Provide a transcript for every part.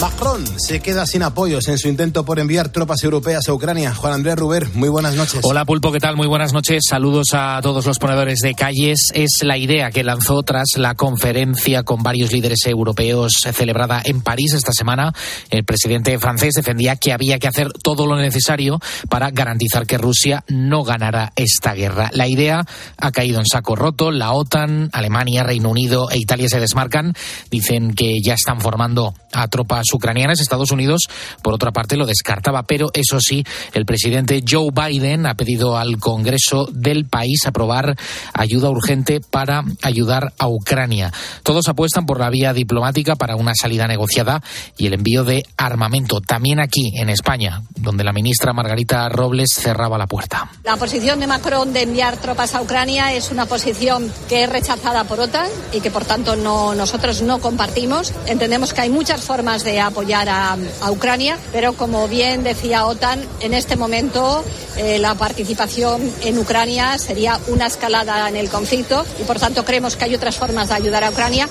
Macron se queda sin apoyos en su intento por enviar tropas europeas a Ucrania. Juan Andrés Ruber, muy buenas noches. Hola Pulpo, ¿qué tal? Muy buenas noches. Saludos a todos los ponedores de calles. Es la idea que lanzó tras la conferencia con varios líderes europeos celebrada en París esta semana. El presidente francés defendía que había que hacer todo lo necesario para garantizar que Rusia no ganara esta guerra. La idea ha caído en saco roto. La OTAN, Alemania, Reino Unido e Italia se desmarcan. Dicen que ya están formando a tropas ucranianas. Estados Unidos, por otra parte, lo descartaba. Pero eso sí, el presidente Joe Biden ha pedido al Congreso del país aprobar ayuda urgente para ayudar a Ucrania. Todos apuestan por la vía diplomática para una salida negociada y el envío de armamento. También aquí, en España, donde la ministra Margarita Robles cerraba la puerta. La posición de Macron de enviar tropas a Ucrania es una posición que es rechazada por OTAN y que, por tanto, no, nosotros no compartimos. Entendemos que hay muchas formas de apoyar a, Ucrania, pero como bien decía OTAN, en este momento eh, la participación en Ucrania sería una escalada en el conflicto y por tanto creemos que hay otras formas de ayudar a Ucrania.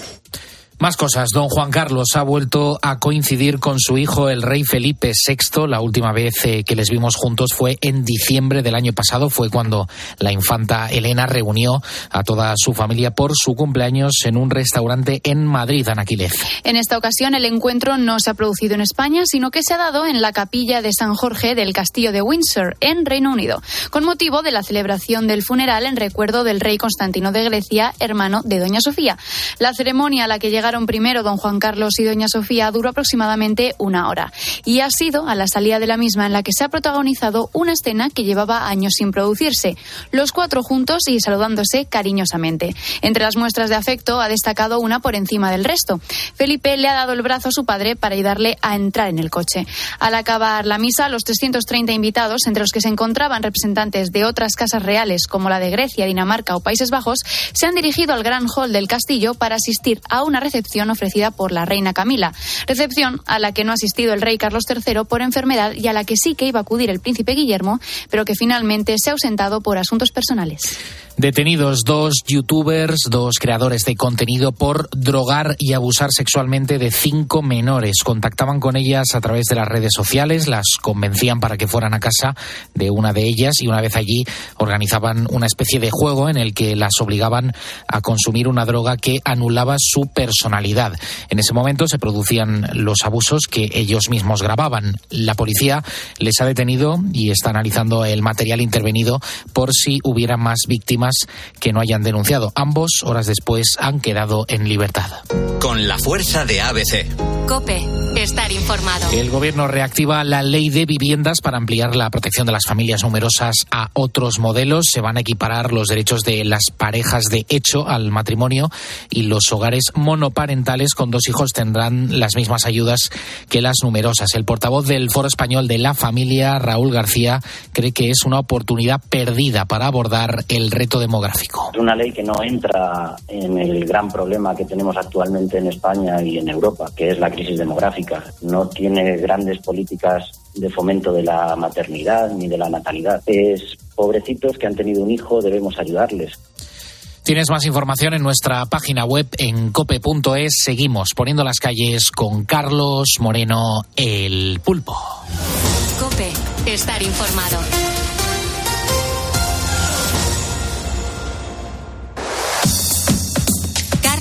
Más cosas. Don Juan Carlos ha vuelto a coincidir con su hijo, el rey Felipe VI. La última vez eh, que les vimos juntos fue en diciembre del año pasado. Fue cuando la infanta Elena reunió a toda su familia por su cumpleaños en un restaurante en Madrid, Anaquilez. En esta ocasión, el encuentro no se ha producido en España, sino que se ha dado en la capilla de San Jorge del Castillo de Windsor, en Reino Unido, con motivo de la celebración del funeral en recuerdo del rey Constantino de Grecia, hermano de Doña Sofía. La ceremonia a la que llegaron primero don Juan Carlos y doña Sofía duró aproximadamente una hora. Y ha sido a la salida de la misma en la que se ha protagonizado una escena que llevaba años sin producirse. Los cuatro juntos y saludándose cariñosamente. Entre las muestras de afecto ha destacado una por encima del resto. Felipe le ha dado el brazo a su padre para ayudarle a entrar en el coche. Al acabar la misa, los 330 invitados, entre los que se encontraban representantes de otras casas reales como la de Grecia, Dinamarca o Países Bajos, se han dirigido al gran hall del castillo para asistir a una recepción ofrecida por la reina Camila. Recepción a la que no ha asistido el rey Carlos III por enfermedad y a la que sí que iba a acudir el príncipe Guillermo, pero que finalmente se ha ausentado por asuntos personales. Detenidos dos youtubers, dos creadores de contenido por drogar y abusar sexualmente de cinco menores. Contactaban con ellas a través de las redes sociales, las convencían para que fueran a casa de una de ellas y una vez allí organizaban una especie de juego en el que las obligaban a consumir una droga que anulaba su personalidad. En ese momento se producían los abusos que ellos mismos grababan. La policía les ha detenido y está analizando el material intervenido por si hubiera más víctimas que no hayan denunciado. Ambos, horas después, han quedado en libertad. Con la fuerza de ABC. Cope, estar informado. El gobierno reactiva la ley de viviendas para ampliar la protección de las familias numerosas a otros modelos. Se van a equiparar los derechos de las parejas de hecho al matrimonio y los hogares monoparentales con dos hijos tendrán las mismas ayudas que las numerosas. El portavoz del Foro Español de la Familia, Raúl García, cree que es una oportunidad perdida para abordar el reto demográfico. Es una ley que no entra en el gran problema que tenemos actualmente en España y en Europa, que es la crisis demográfica. No tiene grandes políticas de fomento de la maternidad ni de la natalidad. Es pobrecitos que han tenido un hijo, debemos ayudarles. Tienes más información en nuestra página web en cope.es. Seguimos poniendo las calles con Carlos Moreno, el pulpo. Cope, estar informado.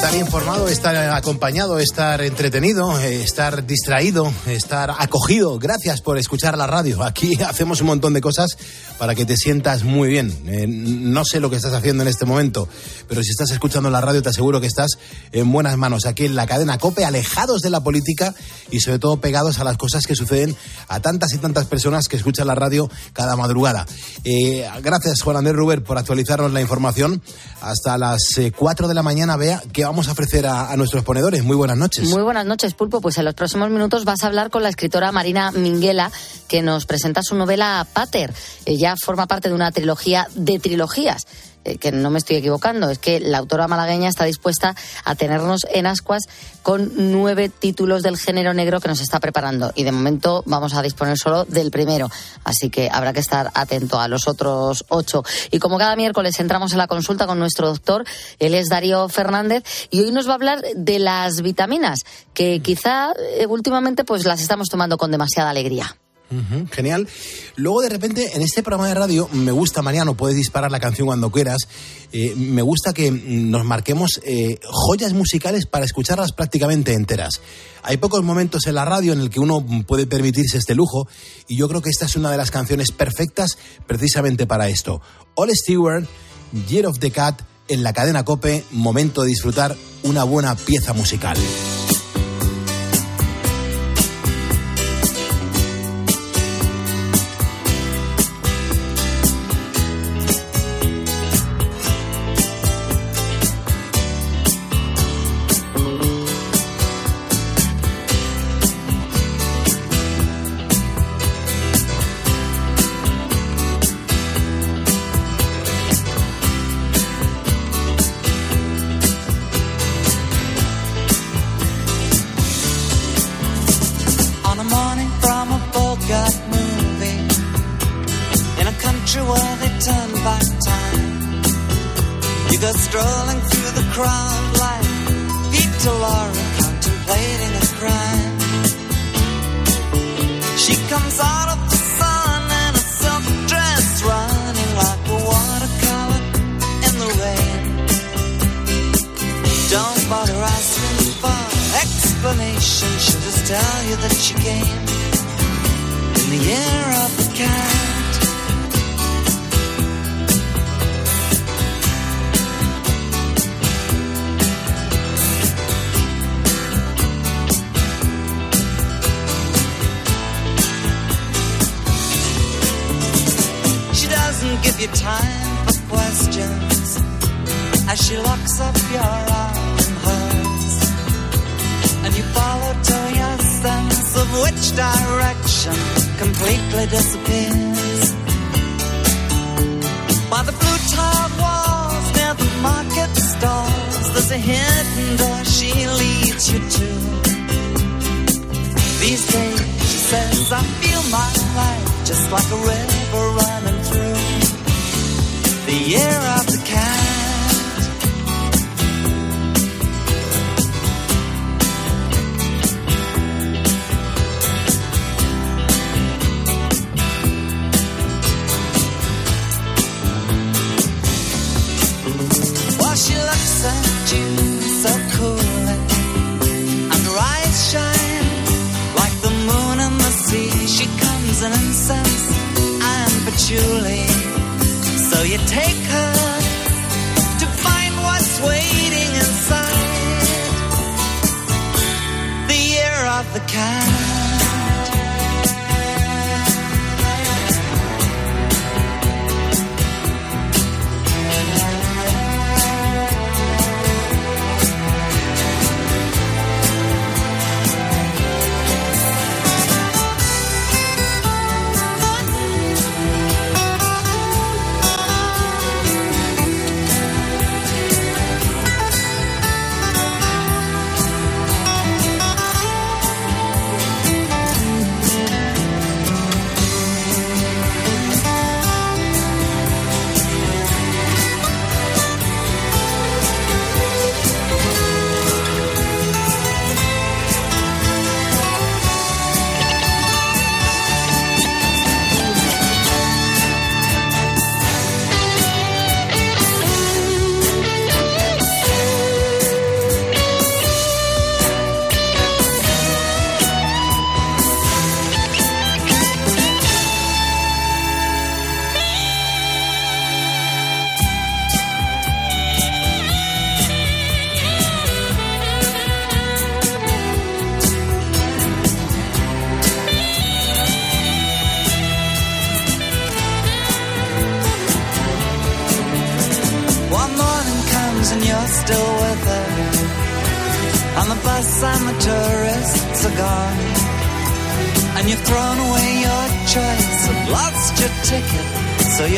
Estar informado, estar acompañado, estar entretenido, eh, estar distraído, estar acogido. Gracias por escuchar la radio. Aquí hacemos un montón de cosas para que te sientas muy bien. Eh, no sé lo que estás haciendo en este momento, pero si estás escuchando la radio te aseguro que estás en buenas manos. Aquí en la cadena COPE, alejados de la política y sobre todo pegados a las cosas que suceden a tantas y tantas personas que escuchan la radio cada madrugada. Eh, gracias Juan Andrés Ruber por actualizarnos la información. Hasta las 4 de la mañana, vea que vamos a ofrecer a, nuestros ponedores. Muy buenas noches. Muy buenas noches, Pulpo. Pues en los próximos minutos vas a hablar con la escritora Marina Minguela, que nos presenta su novela Pater. Ella forma parte de una trilogía de trilogías eh, que no me estoy equivocando, es que la autora malagueña está dispuesta a tenernos en ascuas con nueve títulos del género negro que nos está preparando. Y de momento vamos a disponer solo del primero. Así que habrá que estar atento a los otros ocho. Y como cada miércoles entramos en la consulta con nuestro doctor, él es Darío Fernández, y hoy nos va a hablar de las vitaminas, que quizá eh, últimamente pues las estamos tomando con demasiada alegría genial. Luego, de repente, en este programa de radio, me gusta, Mariano, puedes disparar la canción cuando quieras. Eh, me gusta que nos marquemos eh, joyas musicales para escucharlas prácticamente enteras. Hay pocos momentos en la radio en el que uno puede permitirse este lujo, y yo creo que esta es una de las canciones perfectas precisamente para esto. All Stewart, Year of the Cat, en la cadena Cope, momento de disfrutar una buena pieza musical. open door she leads you to. These days, she says, I feel my life just like a river.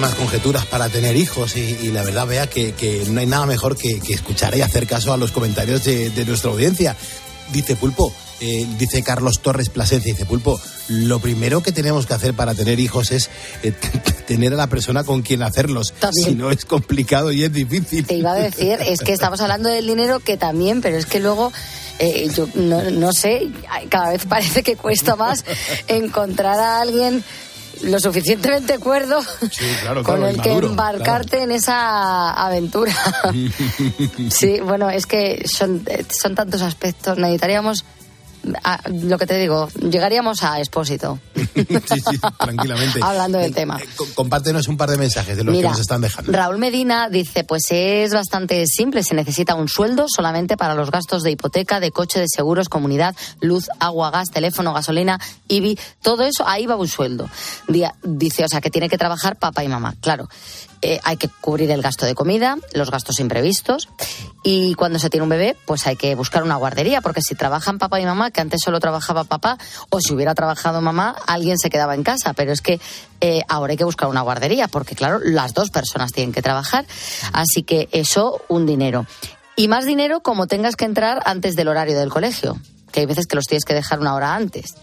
Muchísimas conjeturas para tener hijos y, y la verdad vea que, que no hay nada mejor que, que escuchar y hacer caso a los comentarios de, de nuestra audiencia. Dice Pulpo, eh, dice Carlos Torres Plasencia, dice Pulpo, lo primero que tenemos que hacer para tener hijos es eh, tener a la persona con quien hacerlos. También. Si no es complicado y es difícil. Te iba a decir, es que estamos hablando del dinero que también, pero es que luego, eh, yo no, no sé, cada vez parece que cuesta más encontrar a alguien lo suficientemente cuerdo Sí, claro, con claro, el que maduro, embarcarte en esa aventura. sí, bueno, es que son, son tantos aspectos. Necesitaríamos, a- lo que te digo, llegaríamos a expósito. sí, sí, tranquilamente. Hablando del Eh, tema. eh, co- compártenos un par de mensajes de los Mira, que nos están dejando. Raúl Medina dice, pues es bastante simple, se necesita un sueldo solamente para los gastos de hipoteca, de coche, de seguros, comunidad, luz, agua, gas, teléfono, gasolina, IBI, todo eso, ahí va un sueldo. Dice, o sea, que tiene que trabajar papá y mamá, claro. Eh, hay que cubrir el gasto de comida, los gastos imprevistos y cuando se tiene un bebé, pues hay que buscar una guardería, porque si trabajan papá y mamá, que antes solo trabajaba papá, o si hubiera trabajado mamá, alguien se quedaba en casa, pero es que eh, ahora hay que buscar una guardería, porque claro, las dos personas tienen que trabajar, así que eso, un dinero. Y más dinero como tengas que entrar antes del horario del colegio, que hay veces que los tienes que dejar una hora antes.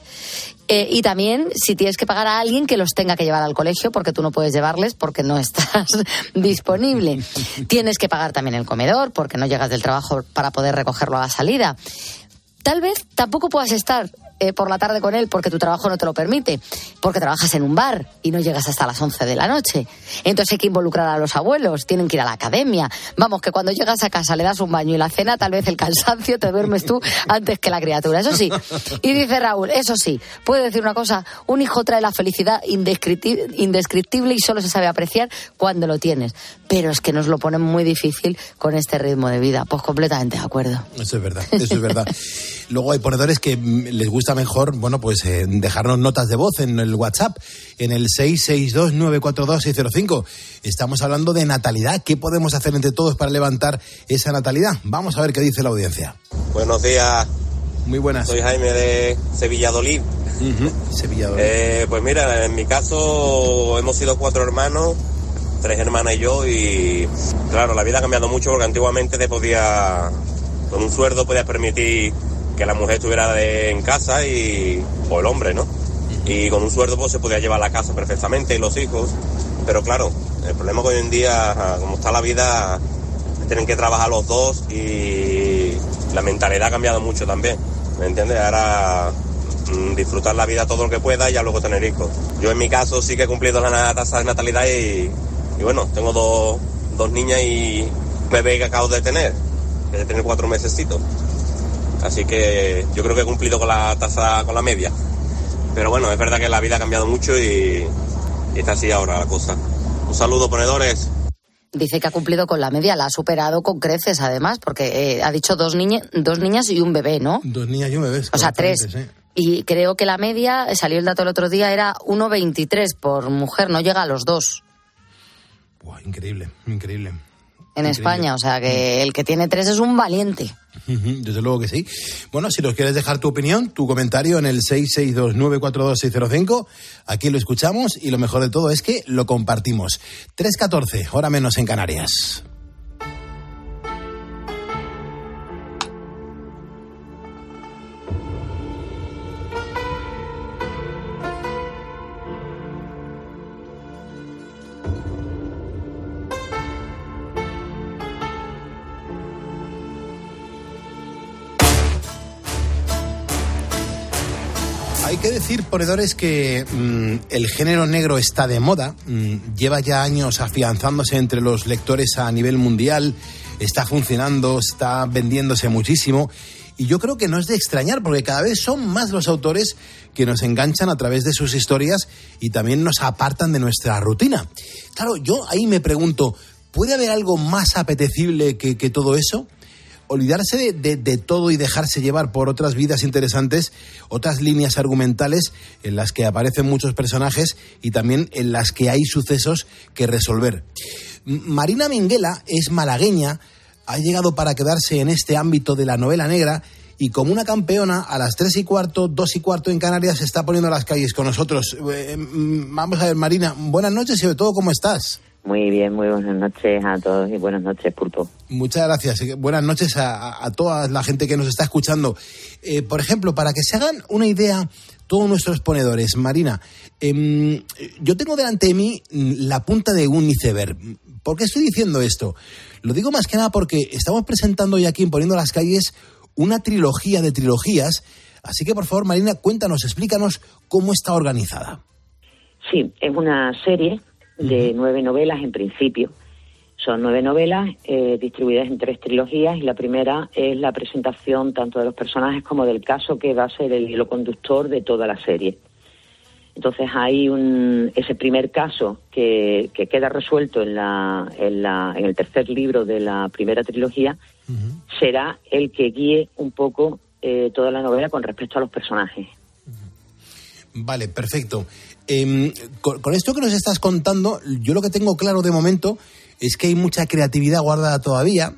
Eh, y también si tienes que pagar a alguien que los tenga que llevar al colegio porque tú no puedes llevarles porque no estás disponible. tienes que pagar también el comedor porque no llegas del trabajo para poder recogerlo a la salida. Tal vez tampoco puedas estar eh, por la tarde con él porque tu trabajo no te lo permite, porque trabajas en un bar y no llegas hasta las 11 de la noche. Entonces hay que involucrar a los abuelos, tienen que ir a la academia. Vamos, que cuando llegas a casa le das un baño y la cena, tal vez el cansancio te duermes tú antes que la criatura. Eso sí. Y dice Raúl, eso sí, puedo decir una cosa, un hijo trae la felicidad indescripti- indescriptible y solo se sabe apreciar cuando lo tienes. Pero es que nos lo ponen muy difícil con este ritmo de vida. Pues completamente de acuerdo. Eso es verdad, eso es verdad. Luego hay ponedores que mm, les gusta mejor, bueno, pues eh, dejarnos notas de voz en el WhatsApp, en el 662-942-605. Estamos hablando de natalidad. ¿Qué podemos hacer entre todos para levantar esa natalidad? Vamos a ver qué dice la audiencia. Buenos días, Muy buenas. soy Jaime de Sevilladolid. Ujú, Sevillador. Eh, pues mira, en mi caso hemos sido cuatro hermanos, tres hermanas y yo, y claro, la vida ha cambiado mucho porque antiguamente te podía, con un sueldo podías permitir que la mujer estuviera de- en casa y, o el hombre, ¿no? Y con un sueldo pues se podía llevar la casa perfectamente y los hijos, pero claro, el problema que hoy en día, como está la vida, tienen que trabajar los dos y la mentalidad ha cambiado mucho también, ¿me entiendes? Ahora mm, disfrutar la vida todo lo que pueda y ya luego tener hijos. Yo en mi caso sí que he cumplido la tasa de natalidad y, y bueno, tengo dos, dos niñas y un bebé que acabo de tener, que de tener cuatro mesecitos. Así que yo creo que he cumplido con la tasa, con la media. Pero bueno, es verdad que la vida ha cambiado mucho y, y está así ahora la cosa. Un saludo, ponedores. Dice que ha cumplido con la media, la ha superado con creces además, porque eh, ha dicho dos, niña, dos niñas y un bebé, ¿no? Dos niñas y un bebé. O sea, tres. sí. Y creo que la media, salió el dato el otro día, era 1,23 por mujer, no llega a los dos Buah, increíble, increíble. En Increíble. España. O sea que el que tiene tres es un valiente. Desde luego que sí. Bueno, si nos quieres dejar tu opinión, tu comentario en el 662-942-605, aquí lo escuchamos y lo mejor de todo es que lo compartimos. 3.14, hora menos en Canarias. Que decir, ponedores, que mm, el género negro está de moda, mm, lleva ya años afianzándose entre los lectores a nivel mundial, está funcionando, está vendiéndose muchísimo. Y yo creo que no es de extrañar, porque cada vez son más los autores que nos enganchan a través de sus historias y también nos apartan de nuestra rutina. Claro, yo ahí me pregunto, ¿puede haber algo más apetecible que, que todo eso? Olvidarse de, de, todo y dejarse llevar por otras vidas interesantes, otras líneas argumentales en las que aparecen muchos personajes y también en las que hay sucesos que resolver. Marina Minguela es malagueña, ha llegado para quedarse en este ámbito de la novela negra y como una campeona, a las tres y cuarto, dos y cuarto en Canarias, se está poniendo a las calles con nosotros. Eh, vamos a ver, Marina, buenas noches y sobre todo, ¿cómo estás? Muy bien, muy buenas noches a todos y buenas noches, Pulpo. Muchas gracias. Buenas noches a, a toda la gente que nos está escuchando. Eh, por ejemplo, para que se hagan una idea todos nuestros ponedores, Marina, eh, yo tengo delante de mí la punta de un iceberg. ¿Por qué estoy diciendo esto? Lo digo más que nada porque estamos presentando hoy aquí en Poniendo las Calles una trilogía de trilogías. Así que, por favor, Marina, cuéntanos, explícanos cómo está organizada. Sí, es una serie de nueve novelas en principio. Son nueve novelas eh, distribuidas en tres trilogías y la primera es la presentación tanto de los personajes como del caso que va a ser el hilo conductor de toda la serie. Entonces hay un, ese primer caso que, que queda resuelto en, la, en, la, en el tercer libro de la primera trilogía uh -huh. será el que guíe un poco eh, toda la novela con respecto a los personajes. Vale, perfecto. Eh, con, esto que nos estás contando, yo lo que tengo claro de momento es que hay mucha creatividad guardada todavía.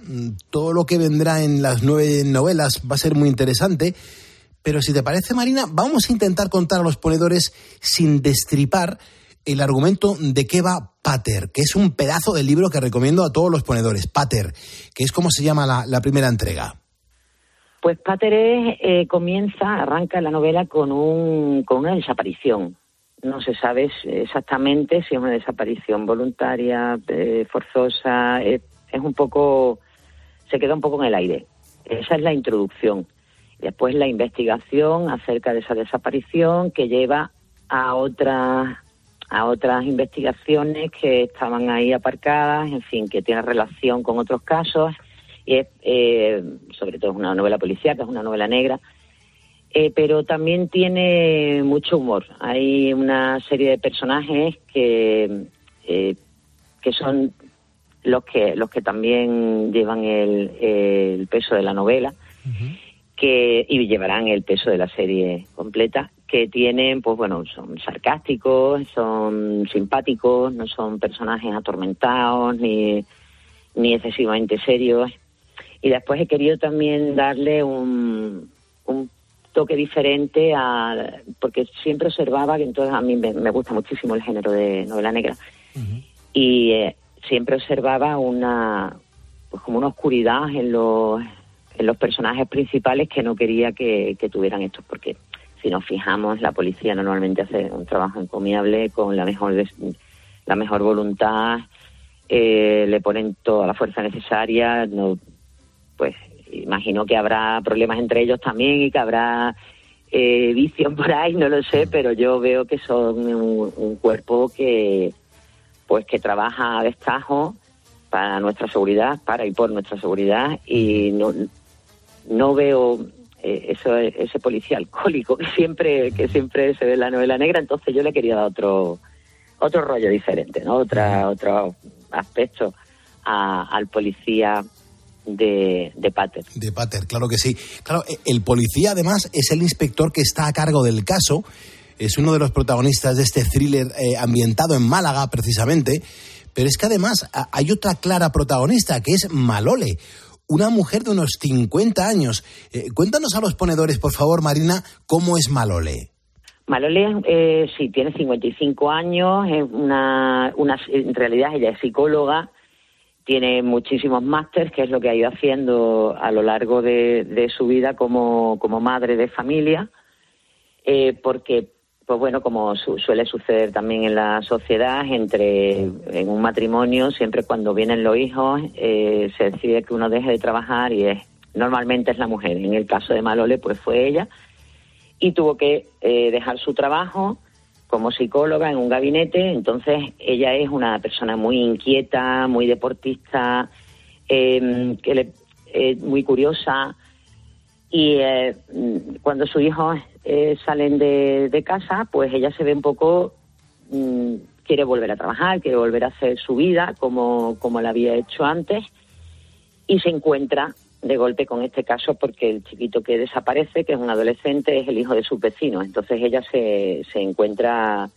Todo lo que vendrá en las nueve novelas va a ser muy interesante. Pero si te parece, Marina, vamos a intentar contar a los ponedores sin destripar el argumento de qué va Pater, que es un pedazo del libro que recomiendo a todos los ponedores. Pater, que es como se llama la, primera entrega. Pues Pater eh, comienza, arranca la novela con, un, con una desaparición. No se sabe exactamente si es una desaparición voluntaria, eh, forzosa, eh, es un poco, se queda un poco en el aire. Esa es la introducción. Después la investigación acerca de esa desaparición que lleva a otras a otras investigaciones que estaban ahí aparcadas, en fin, que tienen relación con otros casos. Y es, eh, sobre todo es una novela policíaca, es una novela negra, eh, pero también tiene mucho humor. Hay una serie de personajes que eh, que son los que los que también llevan el, el peso de la novela. Uh -huh que y llevarán el peso de la serie completa que tienen pues bueno son sarcásticos son simpáticos no son personajes atormentados ni ni excesivamente serios y después he querido también darle un, un toque diferente a porque siempre observaba que entonces a mí me, me gusta muchísimo el género de novela negra uh -huh. y eh, siempre observaba una pues como una oscuridad en los en los personajes principales que no quería que, que, tuvieran esto, porque si nos fijamos, la policía normalmente hace un trabajo encomiable con la mejor, la mejor voluntad, eh, le ponen toda la fuerza necesaria, no, pues imagino que habrá problemas entre ellos también y que habrá eh, vicios por ahí, no lo sé, pero yo veo que son un, cuerpo que pues que trabaja a destajo para nuestra seguridad, para y por nuestra seguridad y no, no veo eh, eso, ese policía alcohólico que siempre, que siempre se ve en la novela negra, entonces yo le quería dar otro, otro rollo diferente, ¿no? Otra, otro aspecto al policía de, de Pater. De Pater, claro que sí. Claro, e, el policía además es el inspector que está a cargo del caso, es uno de los protagonistas de este thriller eh, ambientado en Málaga precisamente, pero es que además hay otra clara protagonista que es Malole una mujer de unos 50 años. Eh, cuéntanos a los ponedores, por favor, Marina, cómo es Malole. Malole, eh, sí, tiene 55 años, es una, una, en realidad ella es psicóloga, tiene muchísimos másteres, que es lo que ha ido haciendo a lo largo de, de su vida como, como, madre de familia, eh, porque pues bueno, como su, suele suceder también en la sociedad, entre en un matrimonio, siempre cuando vienen los hijos, eh, se decide que uno deje de trabajar y es normalmente es la mujer. En el caso de Malole, pues fue ella. y tuvo que eh, dejar su trabajo como psicóloga en un gabinete. Entonces, ella es una persona muy inquieta, muy deportista, eh, que le, eh, muy curiosa. Y eh, cuando sus hijos eh, salen de, de casa, pues ella se ve un poco mm, quiere volver a trabajar, quiere volver a hacer su vida como, como la había hecho antes y se encuentra de golpe con este caso porque el chiquito que desaparece, que es un adolescente, es el hijo de sus vecinos. Entonces ella se, se encuentra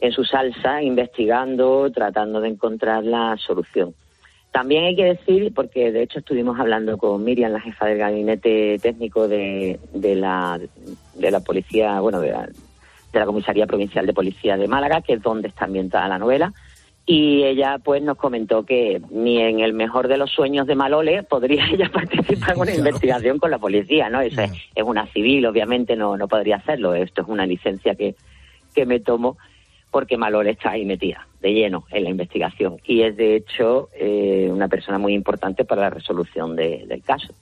en su salsa investigando, tratando de encontrar la solución. También hay que decir, porque de hecho estuvimos hablando con Miriam, la jefa del gabinete técnico de, de, la, de la policía, bueno, de la, de la Comisaría Provincial de Policía de Málaga, que es donde está ambientada la novela. Y ella pues nos comentó que ni en el mejor de los sueños de Malole podría ella participar en una investigación con la policía, ¿no? Eso es, es una civil, obviamente no, no podría hacerlo. Esto es una licencia que, que me tomo porque Malole está ahí metida de lleno en la investigación y es de hecho eh, una persona muy importante para la resolución de- del caso.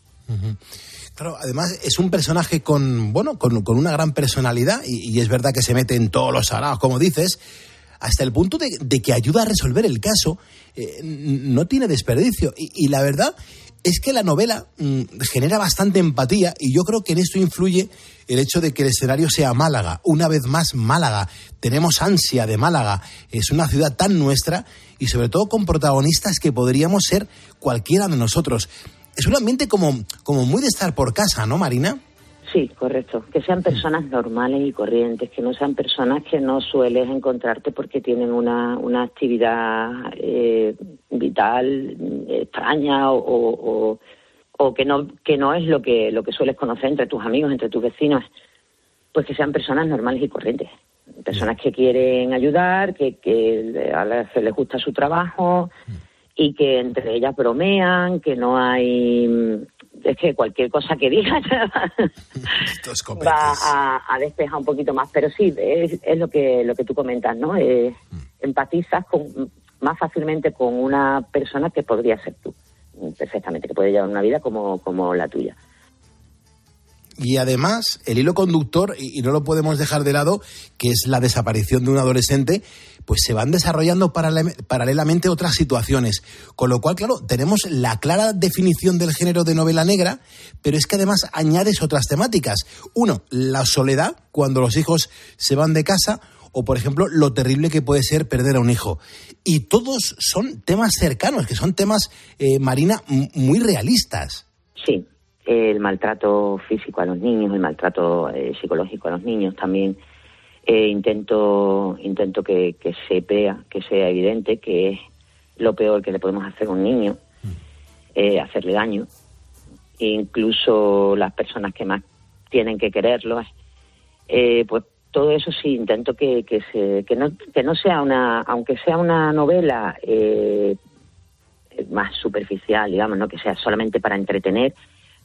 Claro, además es un personaje con, bueno, con, con una gran personalidad y, y es verdad que se mete en todos los saraos, como dices, hasta el punto de, que ayuda a resolver el caso. eh, no tiene desperdicio. Y, y la verdad es que la novela mm, genera bastante empatía y yo creo que en esto influye el hecho de que el escenario sea Málaga. Una vez más, Málaga. Tenemos ansia de Málaga. Es una ciudad tan nuestra y sobre todo con protagonistas que podríamos ser cualquiera de nosotros. Es un ambiente como, como muy de estar por casa, ¿no, Marina? Sí, correcto. Que sean personas normales y corrientes, que no sean personas que no sueles encontrarte porque tienen una, una actividad eh, vital eh, extraña o, o, que no que no es lo que lo que sueles conocer entre tus amigos, entre tus vecinos. Pues que sean personas normales y corrientes. Personas que quieren ayudar, que, que a la- se les gusta su trabajo y que entre ellas bromean, que no hay es que cualquier cosa que digan va a, a despejar un poquito más. Pero sí, es, es lo que lo que tú comentas, ¿no? Eh, empatizas con, más fácilmente con una persona que podría ser tú, perfectamente, que puede llevar una vida como, como la tuya. Y además, el hilo conductor, y, no lo podemos dejar de lado, que es la desaparición de un adolescente, pues se van desarrollando paralel- paralelamente otras situaciones. Con lo cual, claro, tenemos la clara definición del género de novela negra, pero es que además añades otras temáticas. Uno, la soledad, cuando los hijos se van de casa, o por ejemplo, lo terrible que puede ser perder a un hijo. Y todos son temas cercanos, que son temas, eh, Marina, muy realistas. Sí, el maltrato físico a los niños, el maltrato eh, psicológico a los niños también. Eh, intento intento que, que se vea, que sea evidente que es lo peor que le podemos hacer a un niño, eh, hacerle daño. Incluso las personas que más tienen que quererlo, eh, pues todo eso sí intento que, que, se, que, no, que no sea una, aunque sea una novela eh, más superficial, digamos, no que sea solamente para entretener,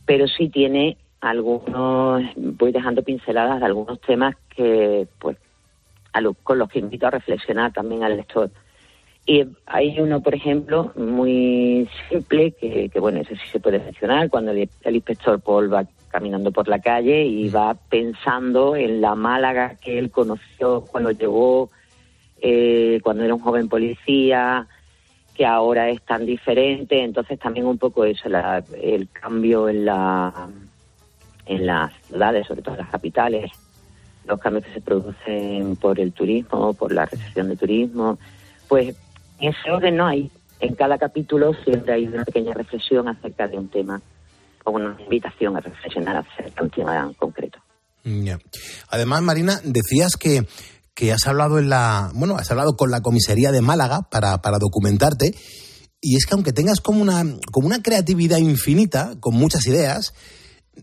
pero sí tiene algunos, voy dejando pinceladas de algunos temas que, pues, a lo- con los que invito a reflexionar también al lector. Y hay uno, por ejemplo, muy simple, que, que, bueno, ese sí se puede mencionar, cuando el, el inspector Paul va caminando por la calle y va pensando en la Málaga que él conoció cuando llegó, eh, cuando era un joven policía, que ahora es tan diferente. Entonces también un poco eso, la- el cambio en la en las ciudades, sobre todo en las capitales, los cambios que se producen por el turismo, por la recesión de turismo, pues en ese orden no hay. En cada capítulo siempre hay una pequeña reflexión acerca de un tema o una invitación a reflexionar acerca de un tema en concreto. Ya. Además, Marina, decías que, que has hablado en la, bueno, has hablado con la comisaría de Málaga para, para documentarte. Y es que aunque tengas como una, como una creatividad infinita, con muchas ideas,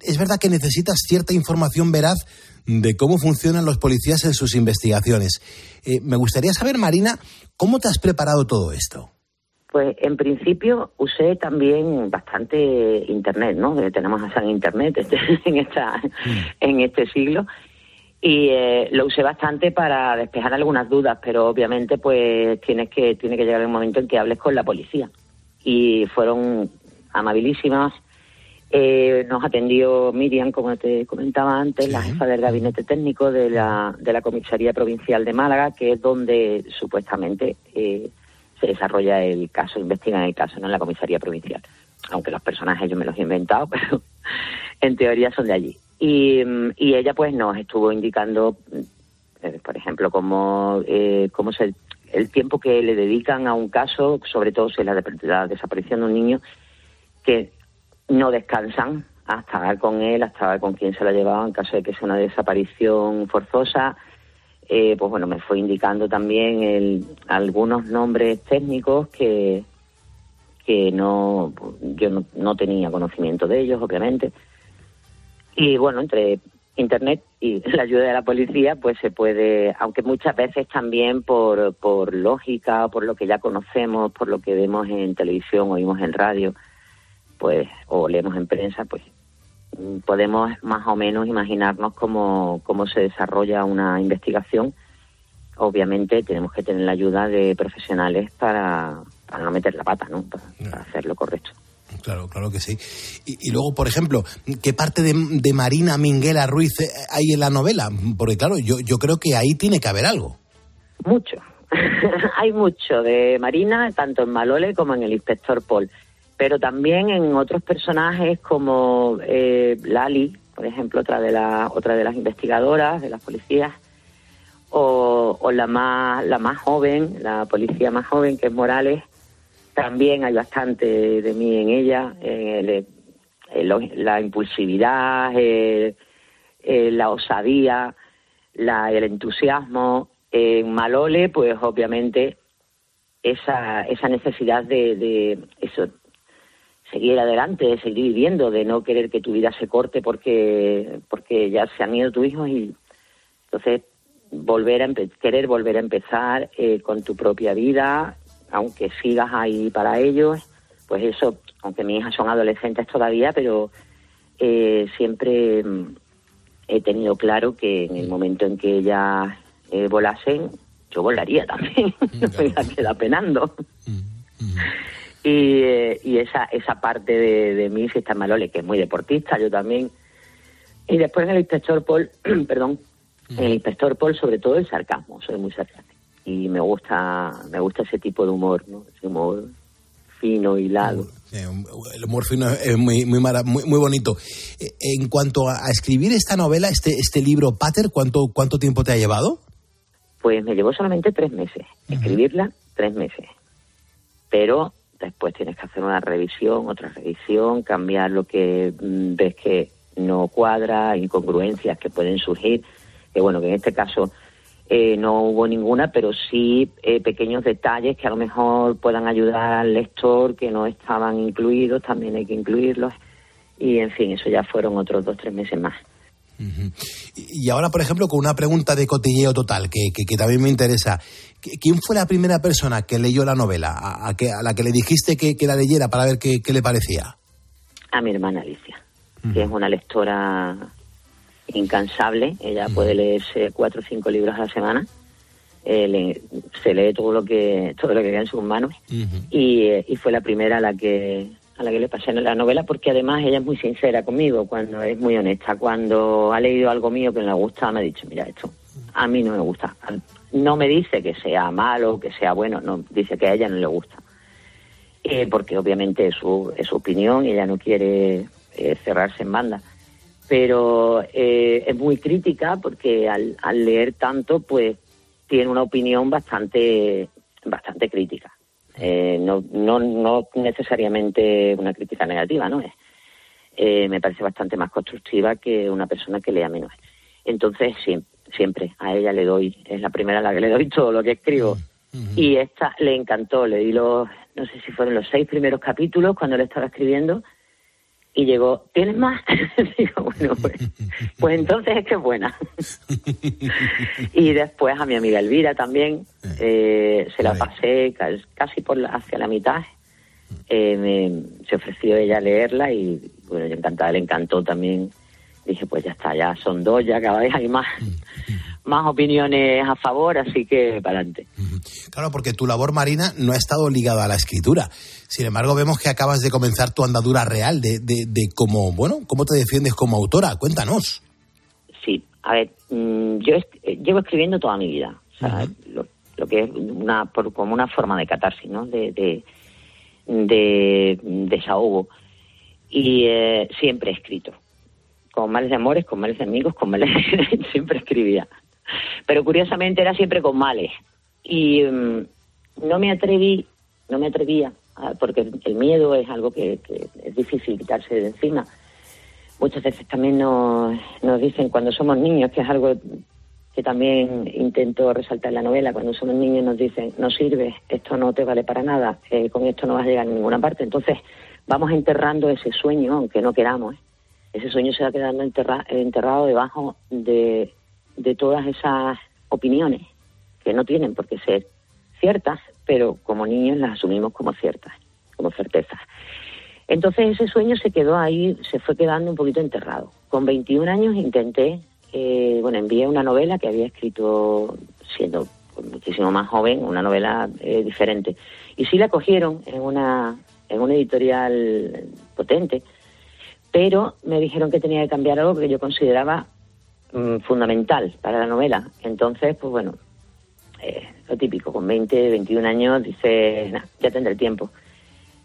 es verdad que necesitas cierta información veraz de cómo funcionan los policías en sus investigaciones. Eh, me gustaría saber, Marina, ¿cómo te has preparado todo esto? Pues en principio usé también bastante internet, ¿no? Eh, Tenemos a San Internet en esta en este siglo y eh, lo usé bastante para despejar algunas dudas, pero obviamente pues tienes que tiene que llegar el momento en que hables con la policía y fueron amabilísimas Eh, nos atendió Miriam, como te comentaba antes, la jefa del gabinete técnico de la, de la Comisaría Provincial de Málaga, que es donde supuestamente eh, se desarrolla el caso, investigan el caso, no en la Comisaría Provincial. Aunque los personajes yo me los he inventado, pero en teoría son de allí. Y, mm, y ella pues nos estuvo indicando, eh, por ejemplo, cómo, eh, cómo se, el tiempo que le dedican a un caso, sobre todo si es la, de- la desaparición de un niño, que no descansan hasta dar con él, hasta ver con quién se lo ha llevado en caso de que sea una desaparición forzosa. Eh, pues bueno, me fue indicando también el- algunos nombres técnicos que, que no yo no, no tenía conocimiento de ellos, obviamente. Y bueno, entre Internet y la ayuda de la policía, pues se puede, aunque muchas veces también por, por lógica, por lo que ya conocemos, por lo que vemos en televisión, oímos en radio, pues o leemos en prensa, pues podemos más o menos imaginarnos cómo, cómo se desarrolla una investigación. Obviamente tenemos que tener la ayuda de profesionales para, para no meter la pata, ¿no? Para, para hacer lo correcto. Claro, claro que sí. Y, luego, por ejemplo, ¿qué parte de, de Marina Minguela Ruiz hay en la novela? Porque claro, yo, yo creo que ahí tiene que haber algo. Mucho. Hay mucho de Marina, tanto en Malole como en el inspector Paul. Pero también en otros personajes como eh, Lali, por ejemplo, otra de, la, otra de las investigadoras, de las policías, o, o la, más, la más joven, la policía más joven, que es Morales. También hay bastante de mí en ella. eh, el- el- la impulsividad, eh, eh, la osadía, la, el entusiasmo. En Malole, pues obviamente esa, esa necesidad de, de eso, seguir adelante, de seguir viviendo, de no querer que tu vida se corte porque, porque ya se han ido tus hijos y entonces volver a querer volver a empezar eh, con tu propia vida, aunque sigas ahí para ellos, pues eso, aunque mis hijas son adolescentes todavía, pero eh, siempre mm, he tenido claro que en el momento en que ellas eh, volasen, yo volaría también, no me iba a quedar penando. Y, eh, y esa esa parte de, de mí, si está Malole, que es muy deportista, yo también. Y después en el inspector Paul, perdón, en el inspector Paul, sobre todo el sarcasmo, soy muy sarcástico. Y me gusta, me gusta ese tipo de humor, ¿no? Ese humor fino, hilado. Eh, El humor fino es muy, muy, muy, muy bonito. Eh, En cuanto a, a escribir esta novela, este, este libro, Pater, ¿cuánto, ¿cuánto tiempo te ha llevado? Pues me llevó solamente tres meses. Escribirla, tres meses. Pero después tienes que hacer una revisión, otra revisión, cambiar lo que mm, ves que no cuadra, incongruencias que pueden surgir. Que bueno, que en este caso eh, no hubo ninguna, pero sí eh, pequeños detalles que a lo mejor puedan ayudar al lector que no estaban incluidos, también hay que incluirlos. Y en fin, eso ya fueron otros dos, tres meses más. Y ahora, por ejemplo, con una pregunta de cotilleo total, que, que- que también me interesa. ¿Qui- ¿Quién fue la primera persona que leyó la novela? ¿A, a que- a la que le dijiste que, que la leyera para ver qué, qué le parecía? a mi hermana Alicia, que es una lectora incansable. Ella puede leerse cuatro o cinco libros a la semana. Eh, le- se lee todo lo que todo lo que queda en sus manos y, eh, y fue la primera a la que a la que le pasé la novela porque además ella es muy sincera conmigo cuando es muy honesta cuando ha leído algo mío que no le gusta me ha dicho mira esto a mí no me gusta no me dice que sea malo que sea bueno no dice que a ella no le gusta eh, porque obviamente es su, es su opinión y ella no quiere cerrarse en banda. Pero eh, es muy crítica porque al, al leer tanto, pues tiene una opinión bastante, bastante crítica. Eh, no, no, no necesariamente una crítica negativa, ¿no? Es, eh, me parece bastante más constructiva que una persona que lea menos. Entonces, sí, siempre a ella le doy, es la primera a la que le doy todo lo que escribo. Y esta le encantó, le di los, no sé si fueron los seis primeros capítulos cuando le estaba escribiendo y llegó, ¿tienes más? Digo, bueno, pues, pues entonces es que es buena. y después a mi amiga Elvira también, eh, se la pasé ca- casi por la- hacia la mitad. Eh, me- se ofreció ella a leerla y bueno, yo encantada, le encantó también. Dije, pues ya está, ya son dos, ya cada vez hay más, más opiniones a favor, así que para adelante. Claro, porque tu labor marina no ha estado ligada a la escritura. Sin embargo, vemos que acabas de comenzar tu andadura real de, de, de cómo, bueno, cómo te defiendes como autora. Cuéntanos. Sí, a ver, mm, yo es- eh, llevo escribiendo toda mi vida, o sea, lo, lo que es una, por- como una forma de catarsis, ¿no? De, de, de desahogo. Y eh, siempre he escrito, con males de amores, con males de amigos, con males siempre escribía. Pero curiosamente era siempre con males. Y mm, no me atreví, no me atrevía, porque el miedo es algo que, que es difícil quitarse de encima muchas veces también nos, nos dicen cuando somos niños, que es algo que también intento resaltar en la novela, cuando somos niños nos dicen, no sirve, esto no te vale para nada, eh, con esto no vas a llegar a ninguna parte. Entonces vamos enterrando ese sueño, aunque no queramos. ¿eh? Ese sueño se va quedando enterra- enterrado debajo de, de todas esas opiniones que no tienen por qué ser ciertas, pero como niños las asumimos como ciertas, como certezas. Entonces ese sueño se quedó ahí, se fue quedando un poquito enterrado. Con 21 años intenté, eh, bueno, envié una novela que había escrito siendo muchísimo más joven, una novela eh, diferente. Y sí la cogieron en una, en una editorial potente, pero me dijeron que tenía que cambiar algo que yo consideraba mm, fundamental para la novela. Entonces, pues bueno, eh, lo típico, con 20, 21 años dices, "Nah, ya tendré tiempo.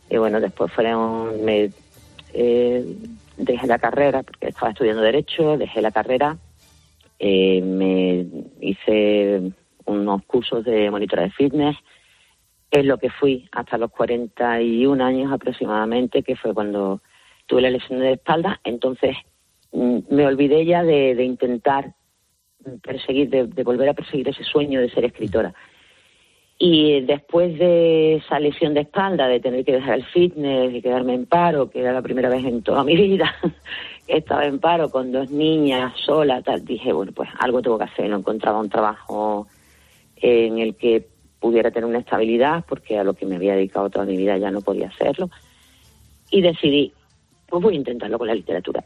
Y bueno, después fueron, me eh, dejé la carrera, porque estaba estudiando Derecho, dejé la carrera, eh, me hice unos cursos de monitora de fitness, es lo que fui hasta los 41 años aproximadamente, que fue cuando tuve la lesión de espalda. Entonces me olvidé ya de, intentar perseguir, de, de volver a perseguir ese sueño de ser escritora. Y después de esa lesión de espalda, de tener que dejar el fitness, de quedarme en paro, que era la primera vez en toda mi vida estaba en paro con dos niñas sola, tal, dije, bueno, pues algo tengo que hacer. No encontraba un trabajo en el que pudiera tener una estabilidad, porque a lo que me había dedicado toda mi vida ya no podía hacerlo. Y decidí, pues voy a intentarlo con la literatura.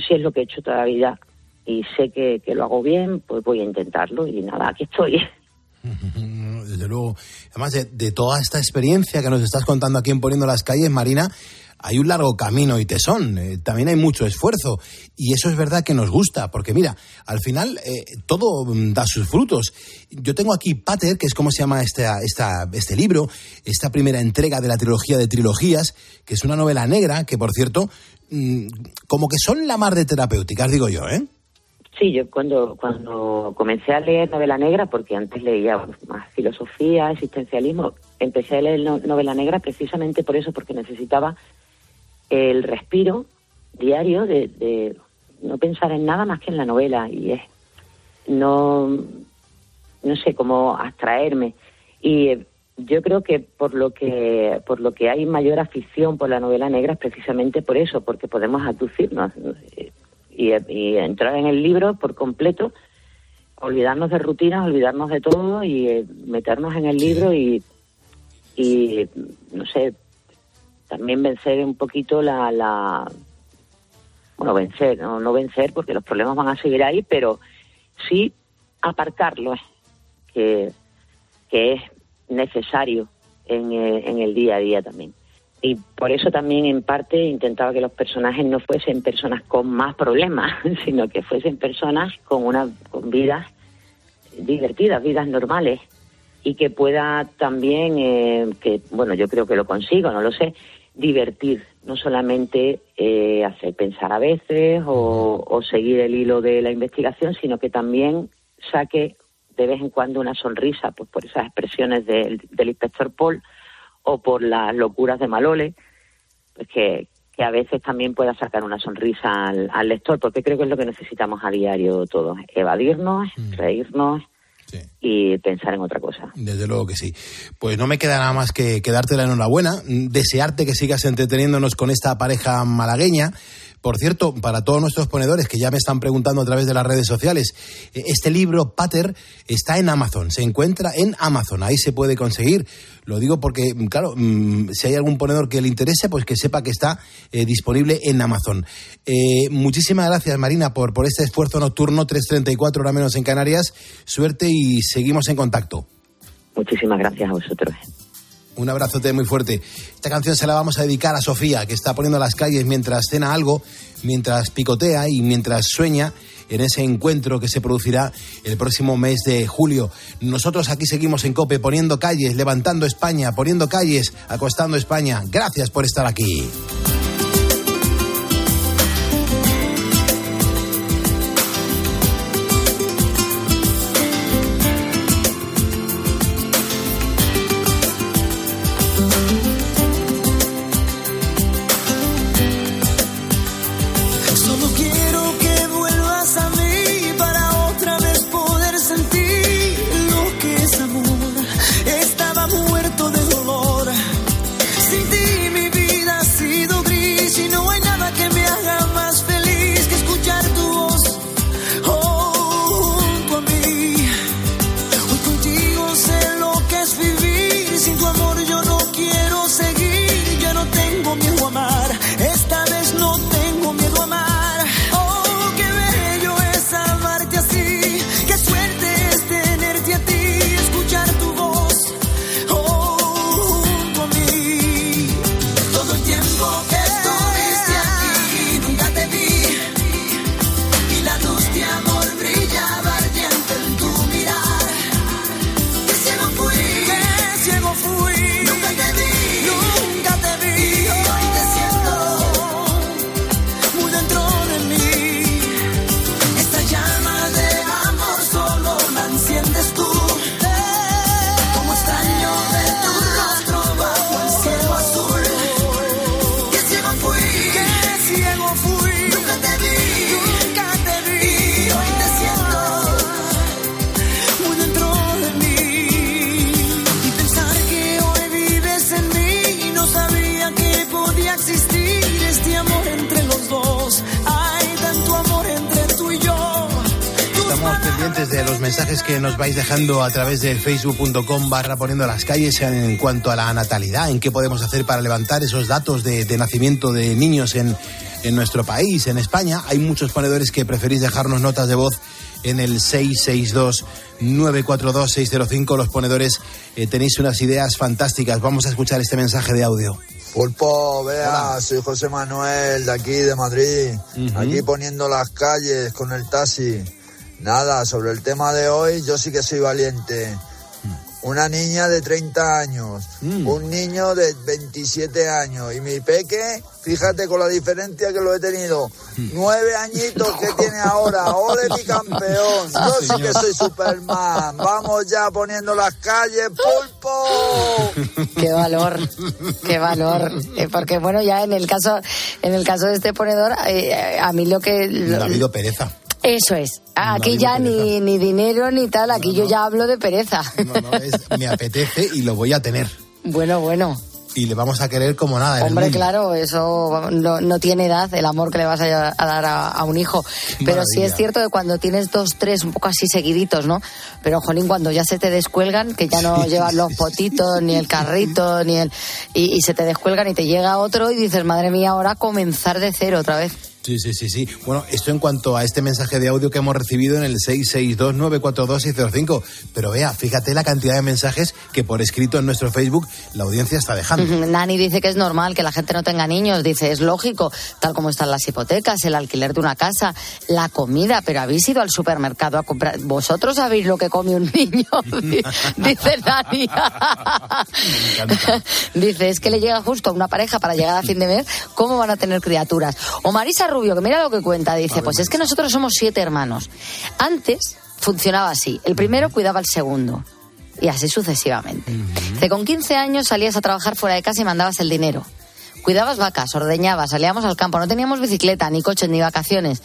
Si es lo que he hecho toda la vida y sé que, que lo hago bien, pues voy a intentarlo. Y nada, aquí estoy. Desde luego. Además de, de toda esta experiencia que nos estás contando aquí en Poniendo las Calles, Marina, hay un largo camino y tesón. eh, también hay mucho esfuerzo. Y eso es verdad que nos gusta, porque mira, al final eh, todo mm, da sus frutos. Yo tengo aquí Pater, que es como se llama esta, esta, este libro, esta primera entrega de la trilogía de trilogías, que es una novela negra, que por cierto, mm, como que son la mar de terapéuticas, digo yo, ¿eh? Sí, yo cuando, cuando comencé a leer novela negra, porque antes leía más filosofía, existencialismo, empecé a leer no- novela negra precisamente por eso, porque necesitaba el respiro diario de, de no pensar en nada más que en la novela y es no, no sé, cómo abstraerme. Y eh, yo creo que por lo que por lo que hay mayor afición por la novela negra es precisamente por eso, porque podemos aducirnos eh, y, y entrar en el libro por completo, olvidarnos de rutinas, olvidarnos de todo y eh, meternos en el libro y, y, no sé, también vencer un poquito la, la bueno, vencer, no, no vencer porque los problemas van a seguir ahí, pero sí aparcarlos, que, que es necesario en, eh, en el día a día también. Y por eso también en parte intentaba que los personajes no fuesen personas con más problemas, sino que fuesen personas con una con vidas divertidas, vidas normales y que pueda también, eh, que bueno, yo creo que lo consigo, no lo sé, divertir, no solamente eh, hacer pensar a veces o, o seguir el hilo de la investigación, sino que también saque de vez en cuando una sonrisa, pues por esas expresiones del, del inspector Paul o por las locuras de Malole, pues que, que a veces también pueda sacar una sonrisa al, al lector, porque creo que es lo que necesitamos a diario todos, evadirnos, reírnos y pensar en otra cosa. Desde luego que sí. Pues no me queda nada más que, que darte la enhorabuena, desearte que sigas entreteniéndonos con esta pareja malagueña. Por cierto, para todos nuestros ponedores que ya me están preguntando a través de las redes sociales, eh, este libro, Pater, está en Amazon, se encuentra en Amazon, ahí se puede conseguir. Lo digo porque, mm, claro, mm, si hay algún ponedor que le interese, pues que sepa que está eh, disponible en Amazon. Eh, muchísimas gracias, Marina, por, por este esfuerzo nocturno, 3.34 hora menos en Canarias. Suerte y seguimos en contacto. Muchísimas gracias a vosotros. Un abrazote muy fuerte. Esta canción se la vamos a dedicar a Sofía, que está poniendo las calles mientras cena algo, mientras picotea y mientras sueña en ese encuentro que se producirá el próximo mes de julio. Nosotros aquí seguimos en Cope poniendo calles, levantando España, poniendo calles, acostando España. Gracias por estar aquí. A través de facebook.com barra poniendo las calles en cuanto a la natalidad, en qué podemos hacer para levantar esos datos de, de nacimiento de niños en, en nuestro país, en España. Hay muchos ponedores que preferís dejarnos notas de voz en el 662-942-605. Los ponedores eh, tenéis unas ideas fantásticas. Vamos a escuchar este mensaje de audio. Pulpo, vea, soy José Manuel de aquí de Madrid, aquí poniendo las calles con el taxi. Nada, sobre el tema de hoy, yo sí que soy valiente. Una niña de 30 años, un niño de 27 años y mi peque, fíjate con la diferencia que lo he tenido, nueve añitos que tiene ahora, ole mi campeón, yo sí que soy Superman, vamos ya poniendo las calles, pulpo. Qué valor, qué valor. Eh, porque bueno, ya en el caso, en el caso de este ponedor, eh, a mí lo que No lo- ha habido pereza. Eso es. Aquí habido ya ni, ni dinero ni tal, aquí yo ya hablo de pereza. No, no, es- me apetece y lo voy a tener. Bueno, bueno. Y le vamos a querer como nada. Hombre, claro, eso no, no tiene edad, el amor que le vas a, a dar a, a un hijo. Pero sí es cierto que cuando tienes dos, tres, un poco así seguiditos, ¿no? Pero, Jolín, cuando ya se te descuelgan, que ya no llevas los potitos, ni el carrito, ni el... Y, y se te descuelgan y te llega otro y dices, madre mía, ahora comenzar de cero otra vez. Sí, sí, sí, sí. Bueno, esto en cuanto a este mensaje de audio que hemos recibido en el 662-942-605. Pero vea, fíjate la cantidad de mensajes que por escrito en nuestro Facebook la audiencia está dejando. Nani dice que es normal que la gente no tenga niños, dice es lógico, tal como están las hipotecas, el alquiler de una casa, la comida, pero habéis ido al supermercado a comprar. ¿Vosotros sabéis lo que come un niño? dice Nani. dice, es que le llega justo a una pareja para llegar a fin de mes, ¿cómo van a tener criaturas? O Marisa Rubio, que mira lo que cuenta, dice, pues es que nosotros somos siete hermanos. Antes funcionaba así, el primero cuidaba al segundo. Y así sucesivamente. Dice, con 15 años salías a trabajar fuera de casa y mandabas el dinero. Cuidabas vacas, ordeñabas, salíamos al campo, no teníamos bicicleta, ni coches, ni vacaciones.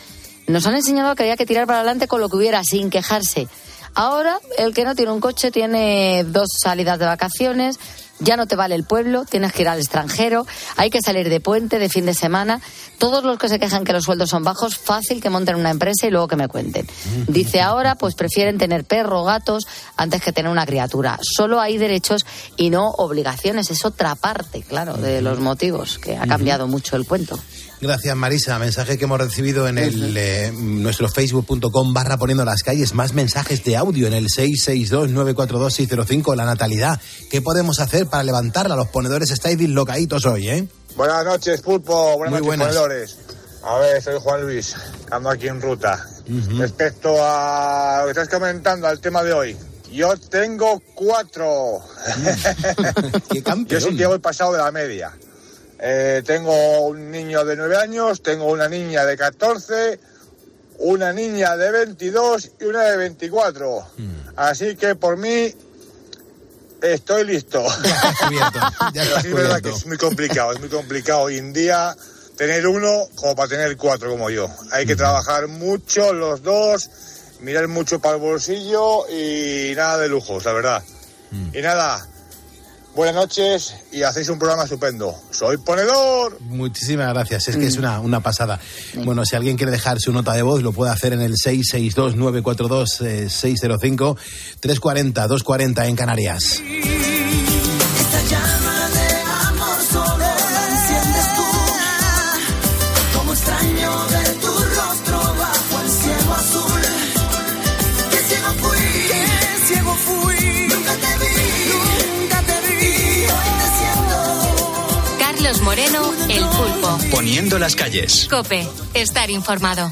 Nos han enseñado que había que tirar para adelante con lo que hubiera, sin quejarse. Ahora, el que no tiene un coche tiene dos salidas de vacaciones, ya no te vale el pueblo, tienes que ir al extranjero, hay que salir de puente, de fin de semana. Todos los que se quejan que los sueldos son bajos, fácil que monten una empresa y luego que me cuenten. Dice ahora, pues prefieren tener perro, gatos, antes que tener una criatura. Solo hay derechos y no obligaciones. Es otra parte, claro, de los motivos, que ha cambiado mucho el cuento. Gracias, Marisa. Mensaje que hemos recibido en el, eh, nuestro facebook.com barra poniendo las calles. Más mensajes de audio en el 662-942-605. La natalidad. ¿Qué podemos hacer para levantarla. Los ponedores estáis dislocaditos hoy, ¿eh? Buenas noches, Pulpo. Buenas Muy noches, buenas. ponedores. A ver, soy Juan Luis, ando aquí en ruta. Respecto a lo que estás comentando, al tema de hoy. Yo tengo cuatro. Yo sí que voy pasado de la media. Eh, tengo un niño de nueve años, tengo una niña de 14, una niña de 22 y una de 24. Así que por mí estoy listo. Pero sí es verdad que es muy complicado, es muy complicado hoy en día tener uno como para tener cuatro como yo. Hay que trabajar mucho los dos, mirar mucho para el bolsillo y nada de lujos, la verdad. Y nada, buenas noches y hacéis un programa estupendo. Soy ponedor. Muchísimas gracias, es que es una, una pasada. Bueno, si alguien quiere dejar su nota de voz, lo puede hacer en el 662-942-605, 340-240 en Canarias. Esta llama Poniendo las calles. Cope, estar informado.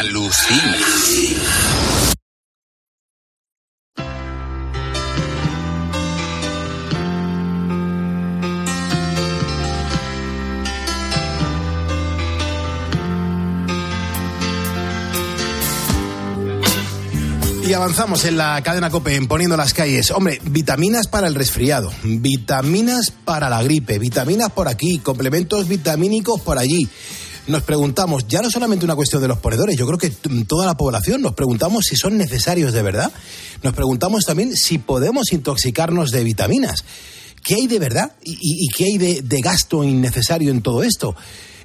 Alucina. Y avanzamos en la cadena COPE, en poniendo las calles. Hombre, vitaminas para el resfriado, vitaminas para la gripe, vitaminas por aquí, complementos vitamínicos por allí. Nos preguntamos, ya no solamente una cuestión de los ponedores, yo creo que toda la población nos preguntamos si son necesarios de verdad. Nos preguntamos también si podemos intoxicarnos de vitaminas. ¿Qué hay de verdad y, qué hay de gasto innecesario en todo esto?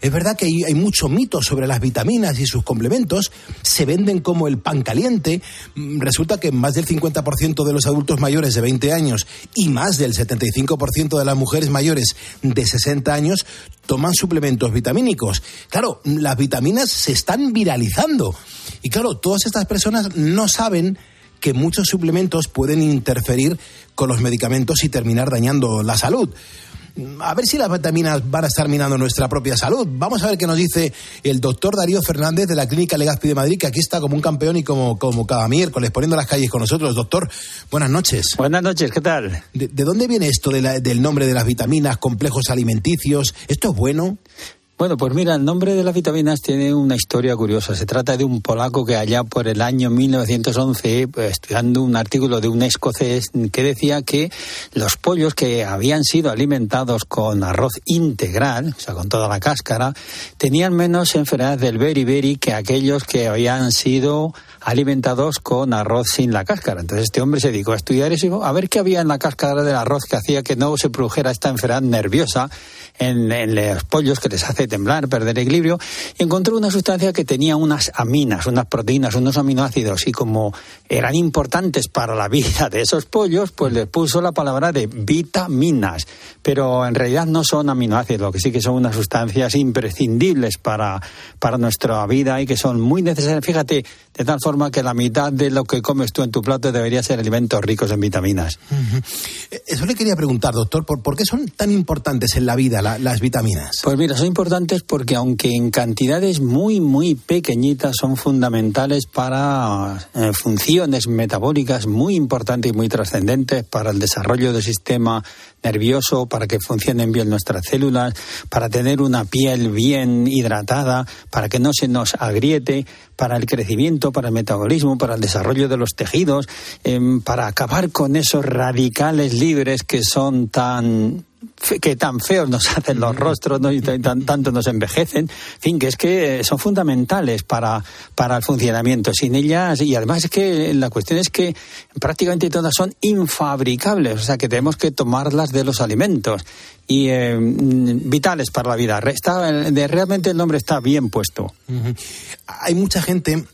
Es verdad que hay, hay mucho mito sobre las vitaminas y sus complementos. Se venden como el pan caliente. Mm, Resulta que más del 50% de los adultos mayores de 20 años y más del 75% de las mujeres mayores de 60 años toman suplementos vitamínicos. Claro, las vitaminas se están viralizando. Y claro, todas estas personas no saben que muchos suplementos pueden interferir con los medicamentos y terminar dañando la salud. A ver si las vitaminas van a estar minando nuestra propia salud. Vamos a ver qué nos dice el doctor Darío Fernández de la Clínica Legazpi de Madrid, que aquí está como un campeón y como, como cada miércoles poniendo las calles con nosotros. Doctor, buenas noches. Buenas noches, ¿qué tal? ¿De, de dónde viene esto de la- del nombre de las vitaminas, complejos alimenticios? ¿Esto es bueno? Bueno, pues mira, el nombre de las vitaminas tiene una historia curiosa. Se trata de un polaco que allá por el año 1911, pues, estudiando un artículo de un escocés que decía que los pollos que habían sido alimentados con arroz integral, o sea, con toda la cáscara, tenían menos enfermedades del beriberi que aquellos que habían sido alimentados con arroz sin la cáscara. Entonces este hombre se dedicó a estudiar eso, a ver qué había en la cáscara del arroz que hacía que no se produjera esta enfermedad nerviosa en, los pollos que les hace temblar, perder equilibrio, y encontró una sustancia que tenía unas aminas, unas proteínas, unos aminoácidos, y como eran importantes para la vida de esos pollos, pues le puso la palabra de vitaminas, pero en realidad no son aminoácidos, lo que sí que son unas sustancias imprescindibles para, para nuestra vida y que son muy necesarias. Fíjate, de tal forma que la mitad de lo que comes tú en tu plato debería ser alimentos ricos en vitaminas. Eh, Eso le quería preguntar, doctor, ¿por, por qué son tan importantes en la vida la- las vitaminas? Pues mira, son importantes porque aunque en cantidades muy, muy pequeñitas son fundamentales para eh, funciones metabólicas muy importantes y muy trascendentes para el desarrollo del sistema nervioso, para que funcionen bien nuestras células, para tener una piel bien hidratada, para que no se nos agriete, para el crecimiento, para el metabolismo, para el desarrollo de los tejidos, em, para acabar con esos radicales libres que son tan que tan feos nos hacen los rostros ¿no? y tan, tanto nos envejecen. En fin, que es que son fundamentales para, para el funcionamiento. Sin ellas, y además es que la cuestión es que prácticamente todas son infabricables, o sea que tenemos que tomarlas de los alimentos y eh, vitales para la vida. Está, de, realmente el nombre está bien puesto. Hay mucha gente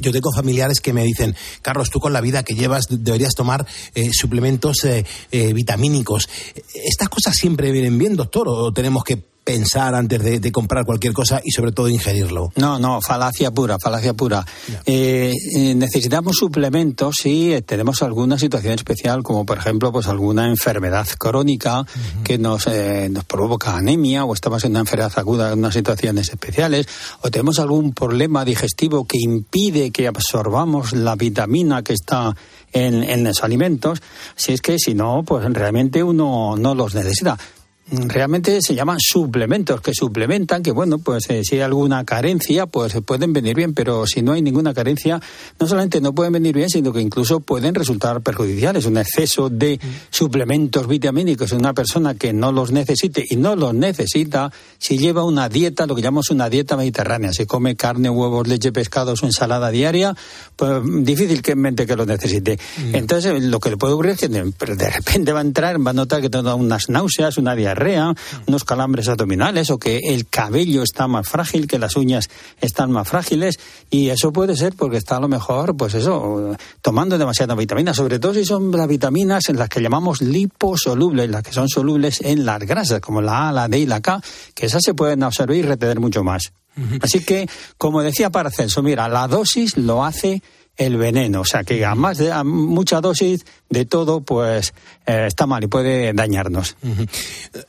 yo tengo familiares que me dicen, Carlos, tú con la vida que llevas deberías tomar eh, suplementos eh, eh, vitamínicos. ¿Estas cosas siempre vienen bien, doctor? ¿O tenemos que pensar antes de, comprar cualquier cosa y sobre todo ingerirlo. No, no, falacia pura, falacia pura. Eh, eh, necesitamos suplementos si tenemos alguna situación especial, como por ejemplo pues alguna enfermedad crónica que nos, eh, nos provoca anemia o estamos en una enfermedad aguda en unas situaciones especiales o tenemos algún problema digestivo que impide que absorbamos la vitamina que está en, en los alimentos. Si es que si no, pues realmente uno no los necesita realmente se llaman suplementos que suplementan que bueno pues eh, si hay alguna carencia pues pueden venir bien pero si no hay ninguna carencia no solamente no pueden venir bien sino que incluso pueden resultar perjudiciales. Un exceso de suplementos vitamínicos en una persona que no los necesite y no los necesita si lleva una dieta lo que llamamos una dieta mediterránea. Si come carne huevos leche pescados o ensalada diaria pues difícilmente que lo necesite. Mm. entonces lo que le puede ocurrir es que de, de repente va a entrar va a notar que tiene unas náuseas una diarrea unos calambres abdominales o que el cabello está más frágil, que las uñas están más frágiles y eso puede ser porque está a lo mejor, pues eso, tomando demasiada vitamina, sobre todo si son las vitaminas en las que llamamos liposolubles, las que son solubles en las grasas, como la A, la D y la K, que esas se pueden absorber y retener mucho más. Así que, como decía Paracelso, mira, la dosis lo hace el veneno. O sea que a más de a mucha dosis de todo, pues eh, está mal y puede dañarnos.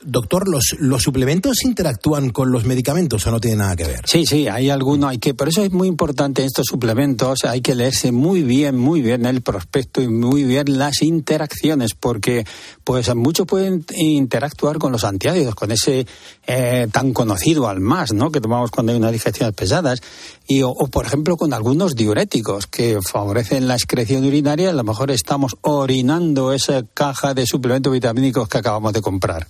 Doctor, ¿los, ¿los suplementos interactúan con los medicamentos o no tienen nada que ver? Sí, sí, hay alguno, hay que, por eso es muy importante estos suplementos, hay que leerse muy bien, muy bien el prospecto y muy bien las interacciones, porque pues muchos pueden interactuar con los antiácidos, con ese eh, tan conocido al más, ¿no? Que tomamos cuando hay unas digestiones pesadas, y o, o por ejemplo con algunos diuréticos que favorecen la excreción urinaria, a lo mejor estamos orinando esa caja de suplementos vitamínicos que acabamos de comprar.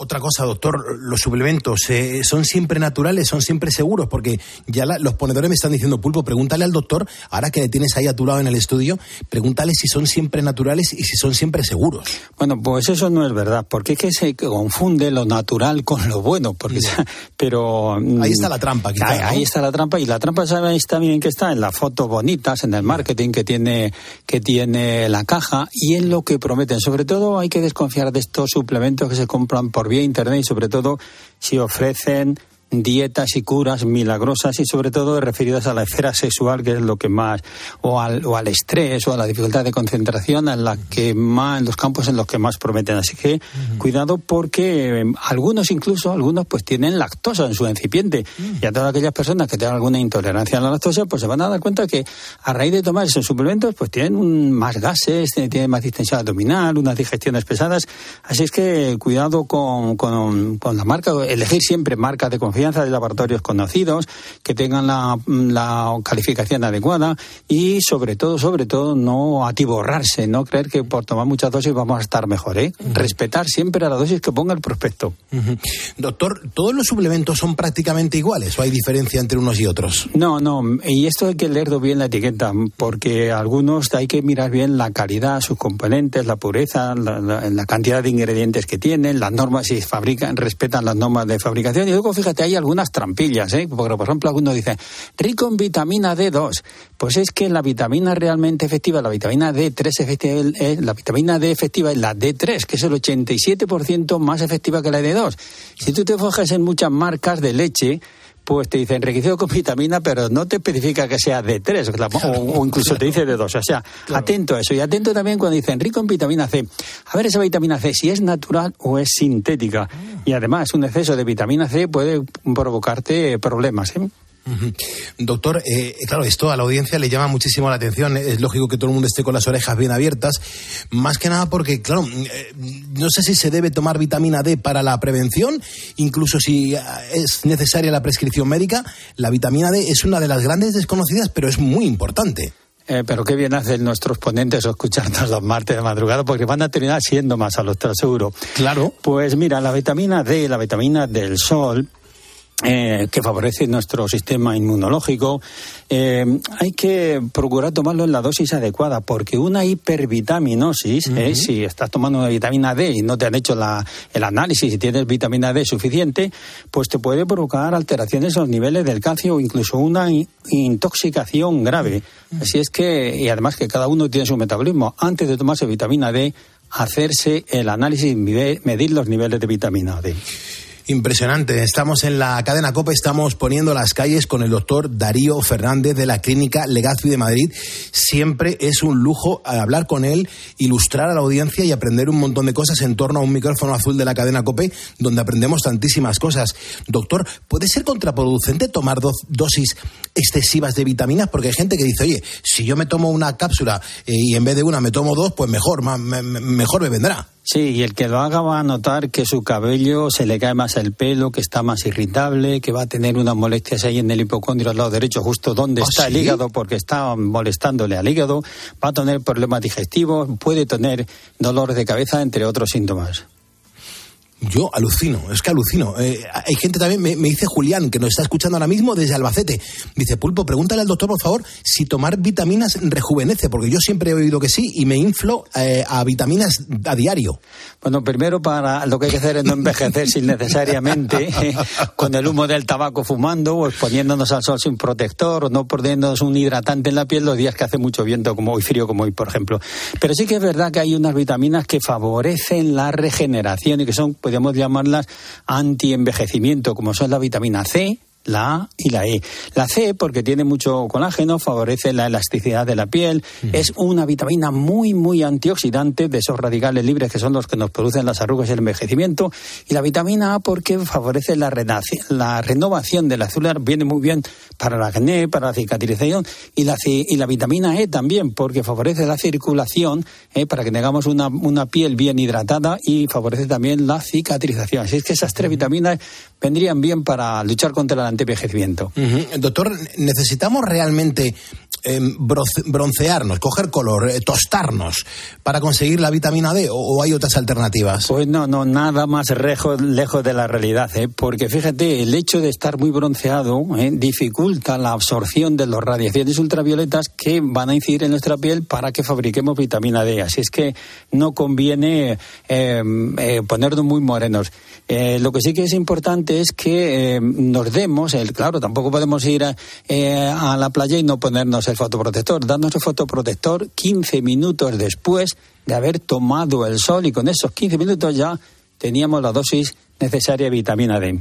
Otra cosa, doctor, los suplementos eh, son siempre naturales, son siempre seguros, porque ya los ponedores me están diciendo, Pulpo, pregúntale al doctor, ahora que le tienes ahí a tu lado en el estudio, pregúntale si son siempre naturales y si son siempre seguros. Bueno, pues eso no es verdad, porque es que se confunde lo natural con lo bueno, porque pero mm, ahí está la trampa, ahí, está la trampa y la trampa sabéis también que está en las fotos bonitas, en el marketing que tiene que tiene la caja y en lo que prometen. Sobre todo hay que desconfiar de estos suplementos que se compran por vía internet y sobre todo si ofrecen dietas y curas milagrosas y sobre todo referidas a la esfera sexual que es lo que más o al, o al estrés o a la dificultad de concentración en la que más en los campos en los que más prometen. Así que cuidado porque em, algunos incluso algunos pues tienen lactosa en su incipiente. Y a todas aquellas personas que tengan alguna intolerancia a la lactosa pues se van a dar cuenta que a raíz de tomar esos suplementos pues tienen más gases tienen más distensión abdominal unas digestiones pesadas. Así es que cuidado con, con, con la marca elegir siempre marca de confianza de laboratorios conocidos, que tengan la, calificación adecuada y sobre todo, sobre todo, no atiborrarse, no creer que por tomar muchas dosis vamos a estar mejor. ¿eh? Respetar siempre a la dosis que ponga el prospecto. Doctor, ¿todos los suplementos son prácticamente iguales o hay diferencia entre unos y otros? No, no, y esto hay que leerlo bien la etiqueta, porque algunos hay que mirar bien la calidad, sus componentes, la pureza, la, cantidad de ingredientes que tienen, las normas, si fabrican, respetan las normas de fabricación. Y luego, fíjate, hay algunas trampillas, ¿eh? Porque, por ejemplo, algunos dicen, rico en vitamina D2. Pues es que la vitamina realmente efectiva, la vitamina D3 efectiva, eh, la vitamina D efectiva es la D3, que es el 87% más efectiva que la D2. Si tú te fijas en muchas marcas de leche, pues te dice enriquecido con vitamina, pero no te especifica que sea D3 o, incluso te dice D2. O sea, atento a eso. Y atento también cuando dice rico en vitamina C. A ver esa vitamina C, si es natural o es sintética. Ah. Y además, un exceso de vitamina C puede provocarte problemas. ¿eh? Doctor, eh, claro, esto a la audiencia le llama muchísimo la atención. Es lógico que todo el mundo esté con las orejas bien abiertas. Más que nada porque, claro, eh, no sé si se debe tomar vitamina D para la prevención, incluso si eh, es necesaria la prescripción médica. La vitamina D es una de las grandes desconocidas, pero es muy importante. Eh, pero qué bien hacen nuestros ponentes escucharnos los martes de madrugada, porque van a terminar siendo más a los seguro. Claro. Pues mira, la vitamina D, la vitamina del sol, eh, que favorece nuestro sistema inmunológico, eh, hay que procurar tomarlo en la dosis adecuada, porque una hipervitaminosis, eh, si estás tomando una vitamina D y no te han hecho la, el análisis y tienes vitamina D suficiente, pues te puede provocar alteraciones en los niveles del calcio o incluso una intoxicación grave. Así es que, y además que cada uno tiene su metabolismo, antes de tomarse vitamina D, hacerse el análisis y medir los niveles de vitamina D. Impresionante. Estamos en la cadena COPE, estamos poniendo las calles con el doctor Darío Fernández de la Clínica Legazpi de Madrid. Siempre es un lujo hablar con él, ilustrar a la audiencia y aprender un montón de cosas en torno a un micrófono azul de la cadena COPE, donde aprendemos tantísimas cosas. Doctor, ¿puede ser contraproducente tomar dosis excesivas de vitaminas? Porque hay gente que dice, oye, si yo me tomo una cápsula eh, y en vez de una me tomo dos, pues mejor, mejor me vendrá. Sí, y el que lo haga va a notar que su cabello se le cae más el pelo, que está más irritable, que va a tener unas molestias ahí en el hipocondrio al lado derecho, justo donde ¿Ah, está el hígado, porque está molestándole al hígado, va a tener problemas digestivos, puede tener dolores de cabeza, entre otros síntomas. Yo alucino, es que alucino. Eh, hay gente también, me, dice Julián, que nos está escuchando ahora mismo desde Albacete. Dice, Pulpo, pregúntale al doctor, por favor, si tomar vitaminas rejuvenece, porque yo siempre he oído que sí y me inflo eh, a vitaminas a diario. Bueno, primero para lo que hay que hacer es no envejecer sin necesariamente con el humo del tabaco fumando o exponiéndonos al sol sin protector o no poniéndonos un hidratante en la piel los días que hace mucho viento como hoy, frío como hoy, por ejemplo. Pero sí que es verdad que hay unas vitaminas que favorecen la regeneración y que son podemos llamarlas anti-envejecimiento, como son la vitamina C, la A y la E. La C, porque tiene mucho colágeno, favorece la elasticidad de la piel, es una vitamina muy, muy antioxidante de esos radicales libres que son los que nos producen las arrugas y el envejecimiento. Y la vitamina A, porque favorece la, la renovación del azúcar, viene muy bien para la acné, para la cicatrización. Y la, y la vitamina E también, porque favorece la circulación, eh, para que tengamos una, una piel bien hidratada y favorece también la cicatrización. Así es que esas tres vitaminas vendrían bien para luchar contra la antevejecimiento. Doctor, ¿necesitamos realmente em, broncearnos, coger color, eh, tostarnos para conseguir la vitamina D o, hay otras alternativas? Pues no, no, nada más lejos de la realidad, ¿eh? porque fíjate, el hecho de estar muy bronceado ¿eh? dificulta la absorción de las radiaciones ultravioletas que van a incidir en nuestra piel para que fabriquemos vitamina D. Así es que no conviene em, ponernos muy morenos. lo que sí que es importante es que nos demos el, claro, tampoco podemos ir eh, a, la playa y no ponernos el fotoprotector. Darnos el fotoprotector 15 minutos después de haber tomado el sol y con esos 15 minutos ya teníamos la dosis necesaria de vitamina D.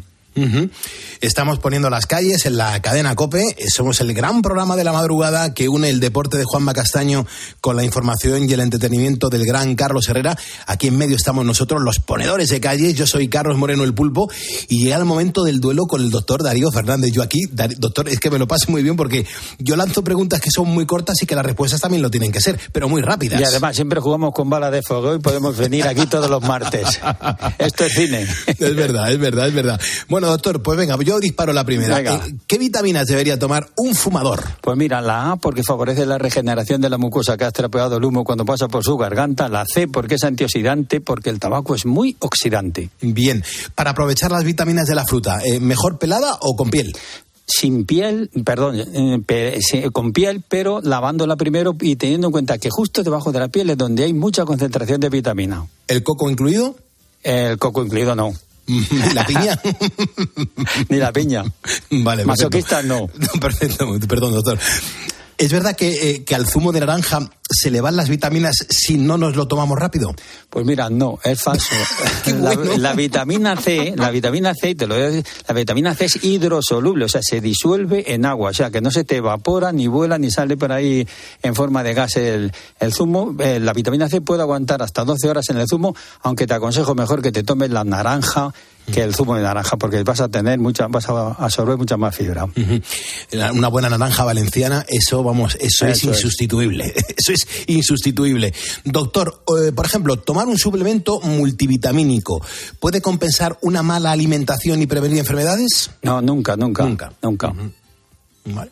Estamos poniendo las calles en la cadena Cope. Somos el gran programa de la madrugada que une el deporte de Juanma Castaño con la información y el entretenimiento del gran Carlos Herrera. Aquí en medio estamos nosotros, los ponedores de calles. Yo soy Carlos Moreno el Pulpo y llega el momento del duelo con el doctor Darío Fernández. Yo aquí, doctor, es que me lo paso muy bien porque yo lanzo preguntas que son muy cortas y que las respuestas también lo tienen que ser, pero muy rápidas. Y además siempre jugamos con bala de fuego y podemos venir aquí todos los martes. Esto es cine. Es verdad, es verdad, es verdad. Bueno, doctor, pues venga, yo disparo la primera. Eh, ¿Qué vitaminas debería tomar un fumador? Pues mira, la A porque favorece la regeneración de la mucosa que ha estropeado el humo cuando pasa por su garganta. La C porque es antioxidante, porque el tabaco es muy oxidante. Bien, para aprovechar las vitaminas de la fruta, eh, ¿mejor pelada o con piel? sin piel, perdón, eh, con piel, pero lavándola primero y teniendo en cuenta que justo debajo de la piel es donde hay mucha concentración de vitamina. ¿El coco incluido? El coco incluido no. ¿La piña? Ni la piña. Vale, Masoquista no. Perfecto, perdón, doctor. ¿Es verdad que, eh, que, al zumo de naranja se le van las vitaminas si no nos lo tomamos rápido? Pues mira, no, es falso. la, vitamina C, la vitamina C, te lo voy a decir, la vitamina C es hidrosoluble, o sea, se disuelve en agua, o sea, que no se te evapora, ni vuela, ni sale por ahí en forma de gas el, el zumo. Eh, la vitamina C puede aguantar hasta 12 horas en el zumo, aunque te aconsejo mejor que te tomes la naranja que el zumo de naranja, porque vas a tener mucha, vas a absorber mucha más fibra. Una buena naranja valenciana, eso vamos, eso, es insustituible. Eso es insustituible. Doctor, eh, por ejemplo, tomar un suplemento multivitamínico, ¿puede compensar una mala alimentación y prevenir enfermedades? No, nunca, nunca. Nunca. Nunca.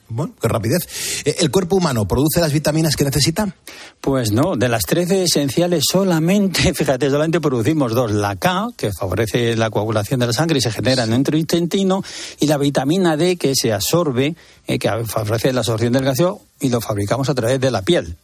Bueno, qué rapidez. Eh, ¿El cuerpo humano produce las vitaminas que necesita? Pues no, de las 13 esenciales solamente, fíjate, solamente producimos dos. La K, que favorece la coagulación de la sangre y se genera en el intestino, y la vitamina D, que se absorbe, eh, que favorece la absorción del gaseoso y lo fabricamos a través de la piel.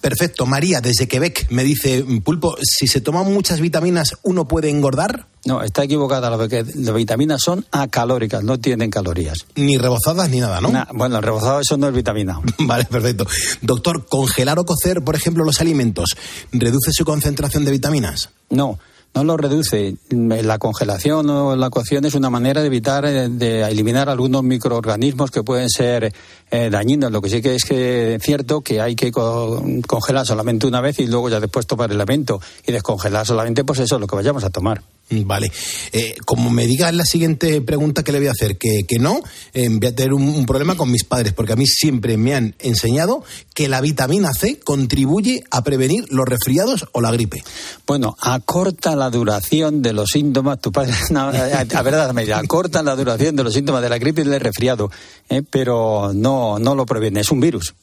Perfecto. María, desde Quebec, me dice, Pulpo, si se toman muchas vitaminas, ¿uno puede engordar? No, está equivocada. Las vitaminas son acalóricas, no tienen calorías. Ni rebozadas ni nada, ¿no? bueno, el rebozado eso no es vitamina. vale, perfecto. Doctor, ¿congelar o cocer, por ejemplo, los alimentos, reduce su concentración de vitaminas? No no lo reduce. La congelación o la cocción es una manera de evitar, eh, de eliminar algunos microorganismos que pueden ser eh, dañinos. Lo que sí que es que es cierto que hay que congelar solamente una vez y luego ya después tomar el alimento. Y descongelar solamente, pues eso, lo que vayamos a tomar. Mm, vale. Eh, como me diga la siguiente pregunta que le voy a hacer, que, que no, eh, voy a tener un, problema con mis padres, porque a mí siempre me han enseñado que la vitamina C contribuye a prevenir los resfriados o la gripe. Bueno, acorta la duración de los síntomas, tu padre, no, a, verdad, me acorta la duración de los síntomas de la gripe y del resfriado, eh, pero no, no lo previene, es un virus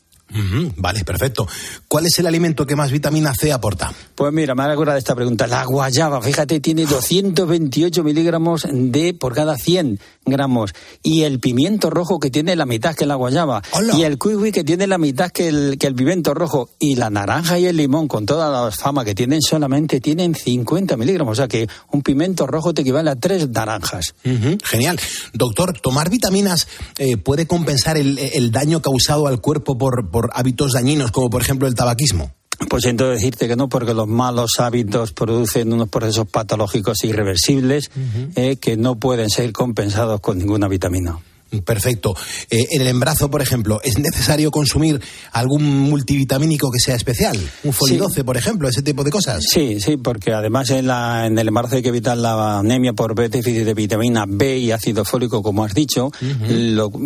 vale, perfecto. ¿Cuál es el alimento que más vitamina C aporta? Pues mira, me acuerdo de esta pregunta. La guayaba, fíjate, tiene 228 miligramos de por cada 100 gramos. Y el pimiento rojo que tiene la mitad que la guayaba. Y el kiwi que tiene la mitad que el, que el pimiento rojo. Y la naranja y el limón, con toda la fama que tienen, solamente tienen 50 miligramos. O sea que un pimiento rojo te equivale a tres naranjas. Genial. Doctor, ¿tomar vitaminas eh, puede compensar el, el, daño causado al cuerpo por hábitos dañinos, como por ejemplo el tabaquismo? Pues siento decirte que no, porque los malos hábitos producen unos procesos patológicos irreversibles eh, que no pueden ser compensados con ninguna vitamina. Perfecto. Eh, en el embarazo, por ejemplo, ¿es necesario consumir algún multivitamínico que sea especial? ¿Un folidoce, por ejemplo? ¿Ese tipo de cosas? Sí, sí, porque además en, la, en el embarazo hay que evitar la anemia por déficit de vitamina B y ácido fólico, como has dicho,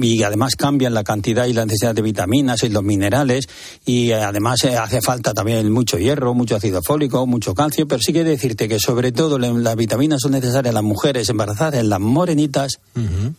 y además cambian la cantidad y la necesidad de vitaminas y los minerales, y además eh, hace falta también mucho hierro, mucho ácido fólico, mucho calcio, pero sí que decirte que sobre todo las vitaminas son necesarias en las mujeres embarazadas, en las morenitas,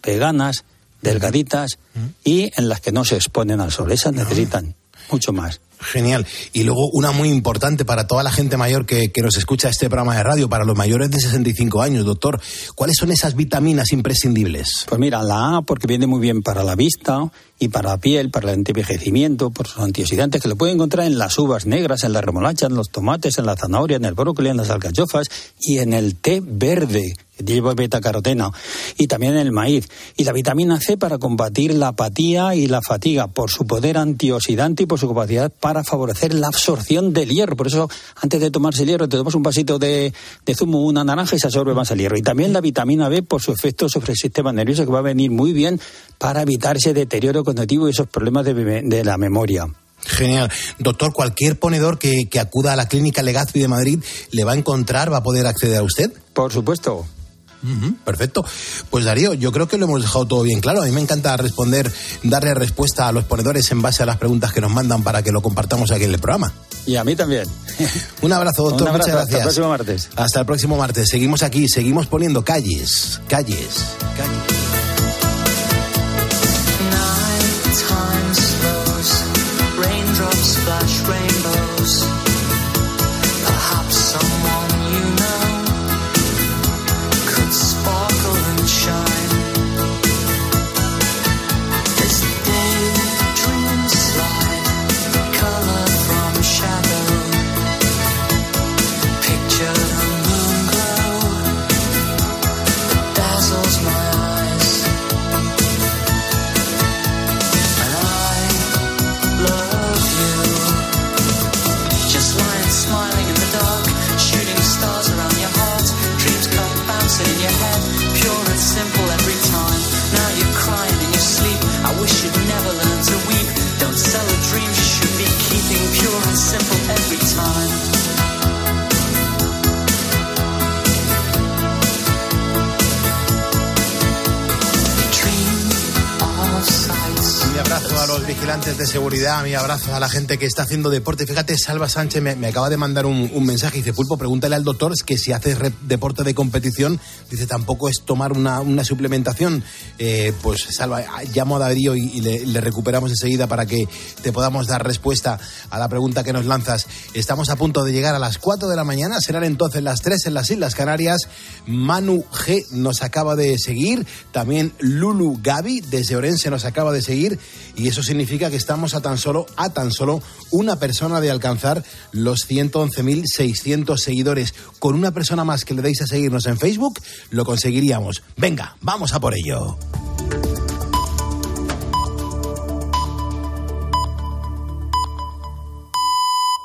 veganas, delgaditas y en las que no se exponen al sol. Esas necesitan mucho más. Genial. Y luego una muy importante para toda la gente mayor que, que, nos escucha este programa de radio, para los mayores de 65 años, doctor, ¿cuáles son esas vitaminas imprescindibles? Pues mira, la A porque viene muy bien para la vista y para la piel, para el antivejecimiento, por sus antioxidantes que lo pueden encontrar en las uvas negras, en la remolacha, en los tomates, en la zanahoria, en el brócoli, en las alcachofas y en el té verde que lleva beta caroteno, y también en el maíz. Y la vitamina C para combatir la apatía y la fatiga, por su poder antioxidante y por su capacidad para favorecer la absorción del hierro. Por eso, antes de tomarse el hierro, te tomas un vasito de, de zumo, una naranja y se absorbe más el hierro. Y también la vitamina B por su efecto sobre el sistema nervioso, que va a venir muy bien para evitar ese deterioro cognitivo y esos problemas de, de la memoria. Genial. Doctor, cualquier ponedor que, que acuda a la clínica Legazpi de Madrid le va a encontrar, va a poder acceder a usted. Por supuesto perfecto. Pues Darío, yo creo que lo hemos dejado todo bien claro. A mí me encanta responder, darle respuesta a los ponedores en base a las preguntas que nos mandan para que lo compartamos aquí en el programa. Y a mí también. Un abrazo, doctor. Muchas gracias. Hasta el próximo martes. Hasta el próximo martes. Seguimos aquí, seguimos poniendo calles, calles, calles. Seguridad, mi abrazo a la gente que está haciendo deporte. Fíjate, Salva Sánchez me, acaba de mandar un, mensaje y dice, Pulpo, pregúntale al doctor que si haces deporte de competición, dice, tampoco es tomar una, suplementación. Eh, pues Salva, llamo a Darío y, le, recuperamos enseguida para que te podamos dar respuesta a la pregunta que nos lanzas. Estamos a punto de llegar a las 4 de la mañana, serán entonces las 3 en las Islas Canarias. Manu G nos acaba de seguir, también Lulu Gaby desde Orense nos acaba de seguir y eso significa que estamos a tan solo, a tan solo una persona de alcanzar los 111.600 seguidores. Con una persona más que le deis a seguirnos en Facebook, lo conseguiríamos. Venga, vamos a por ello.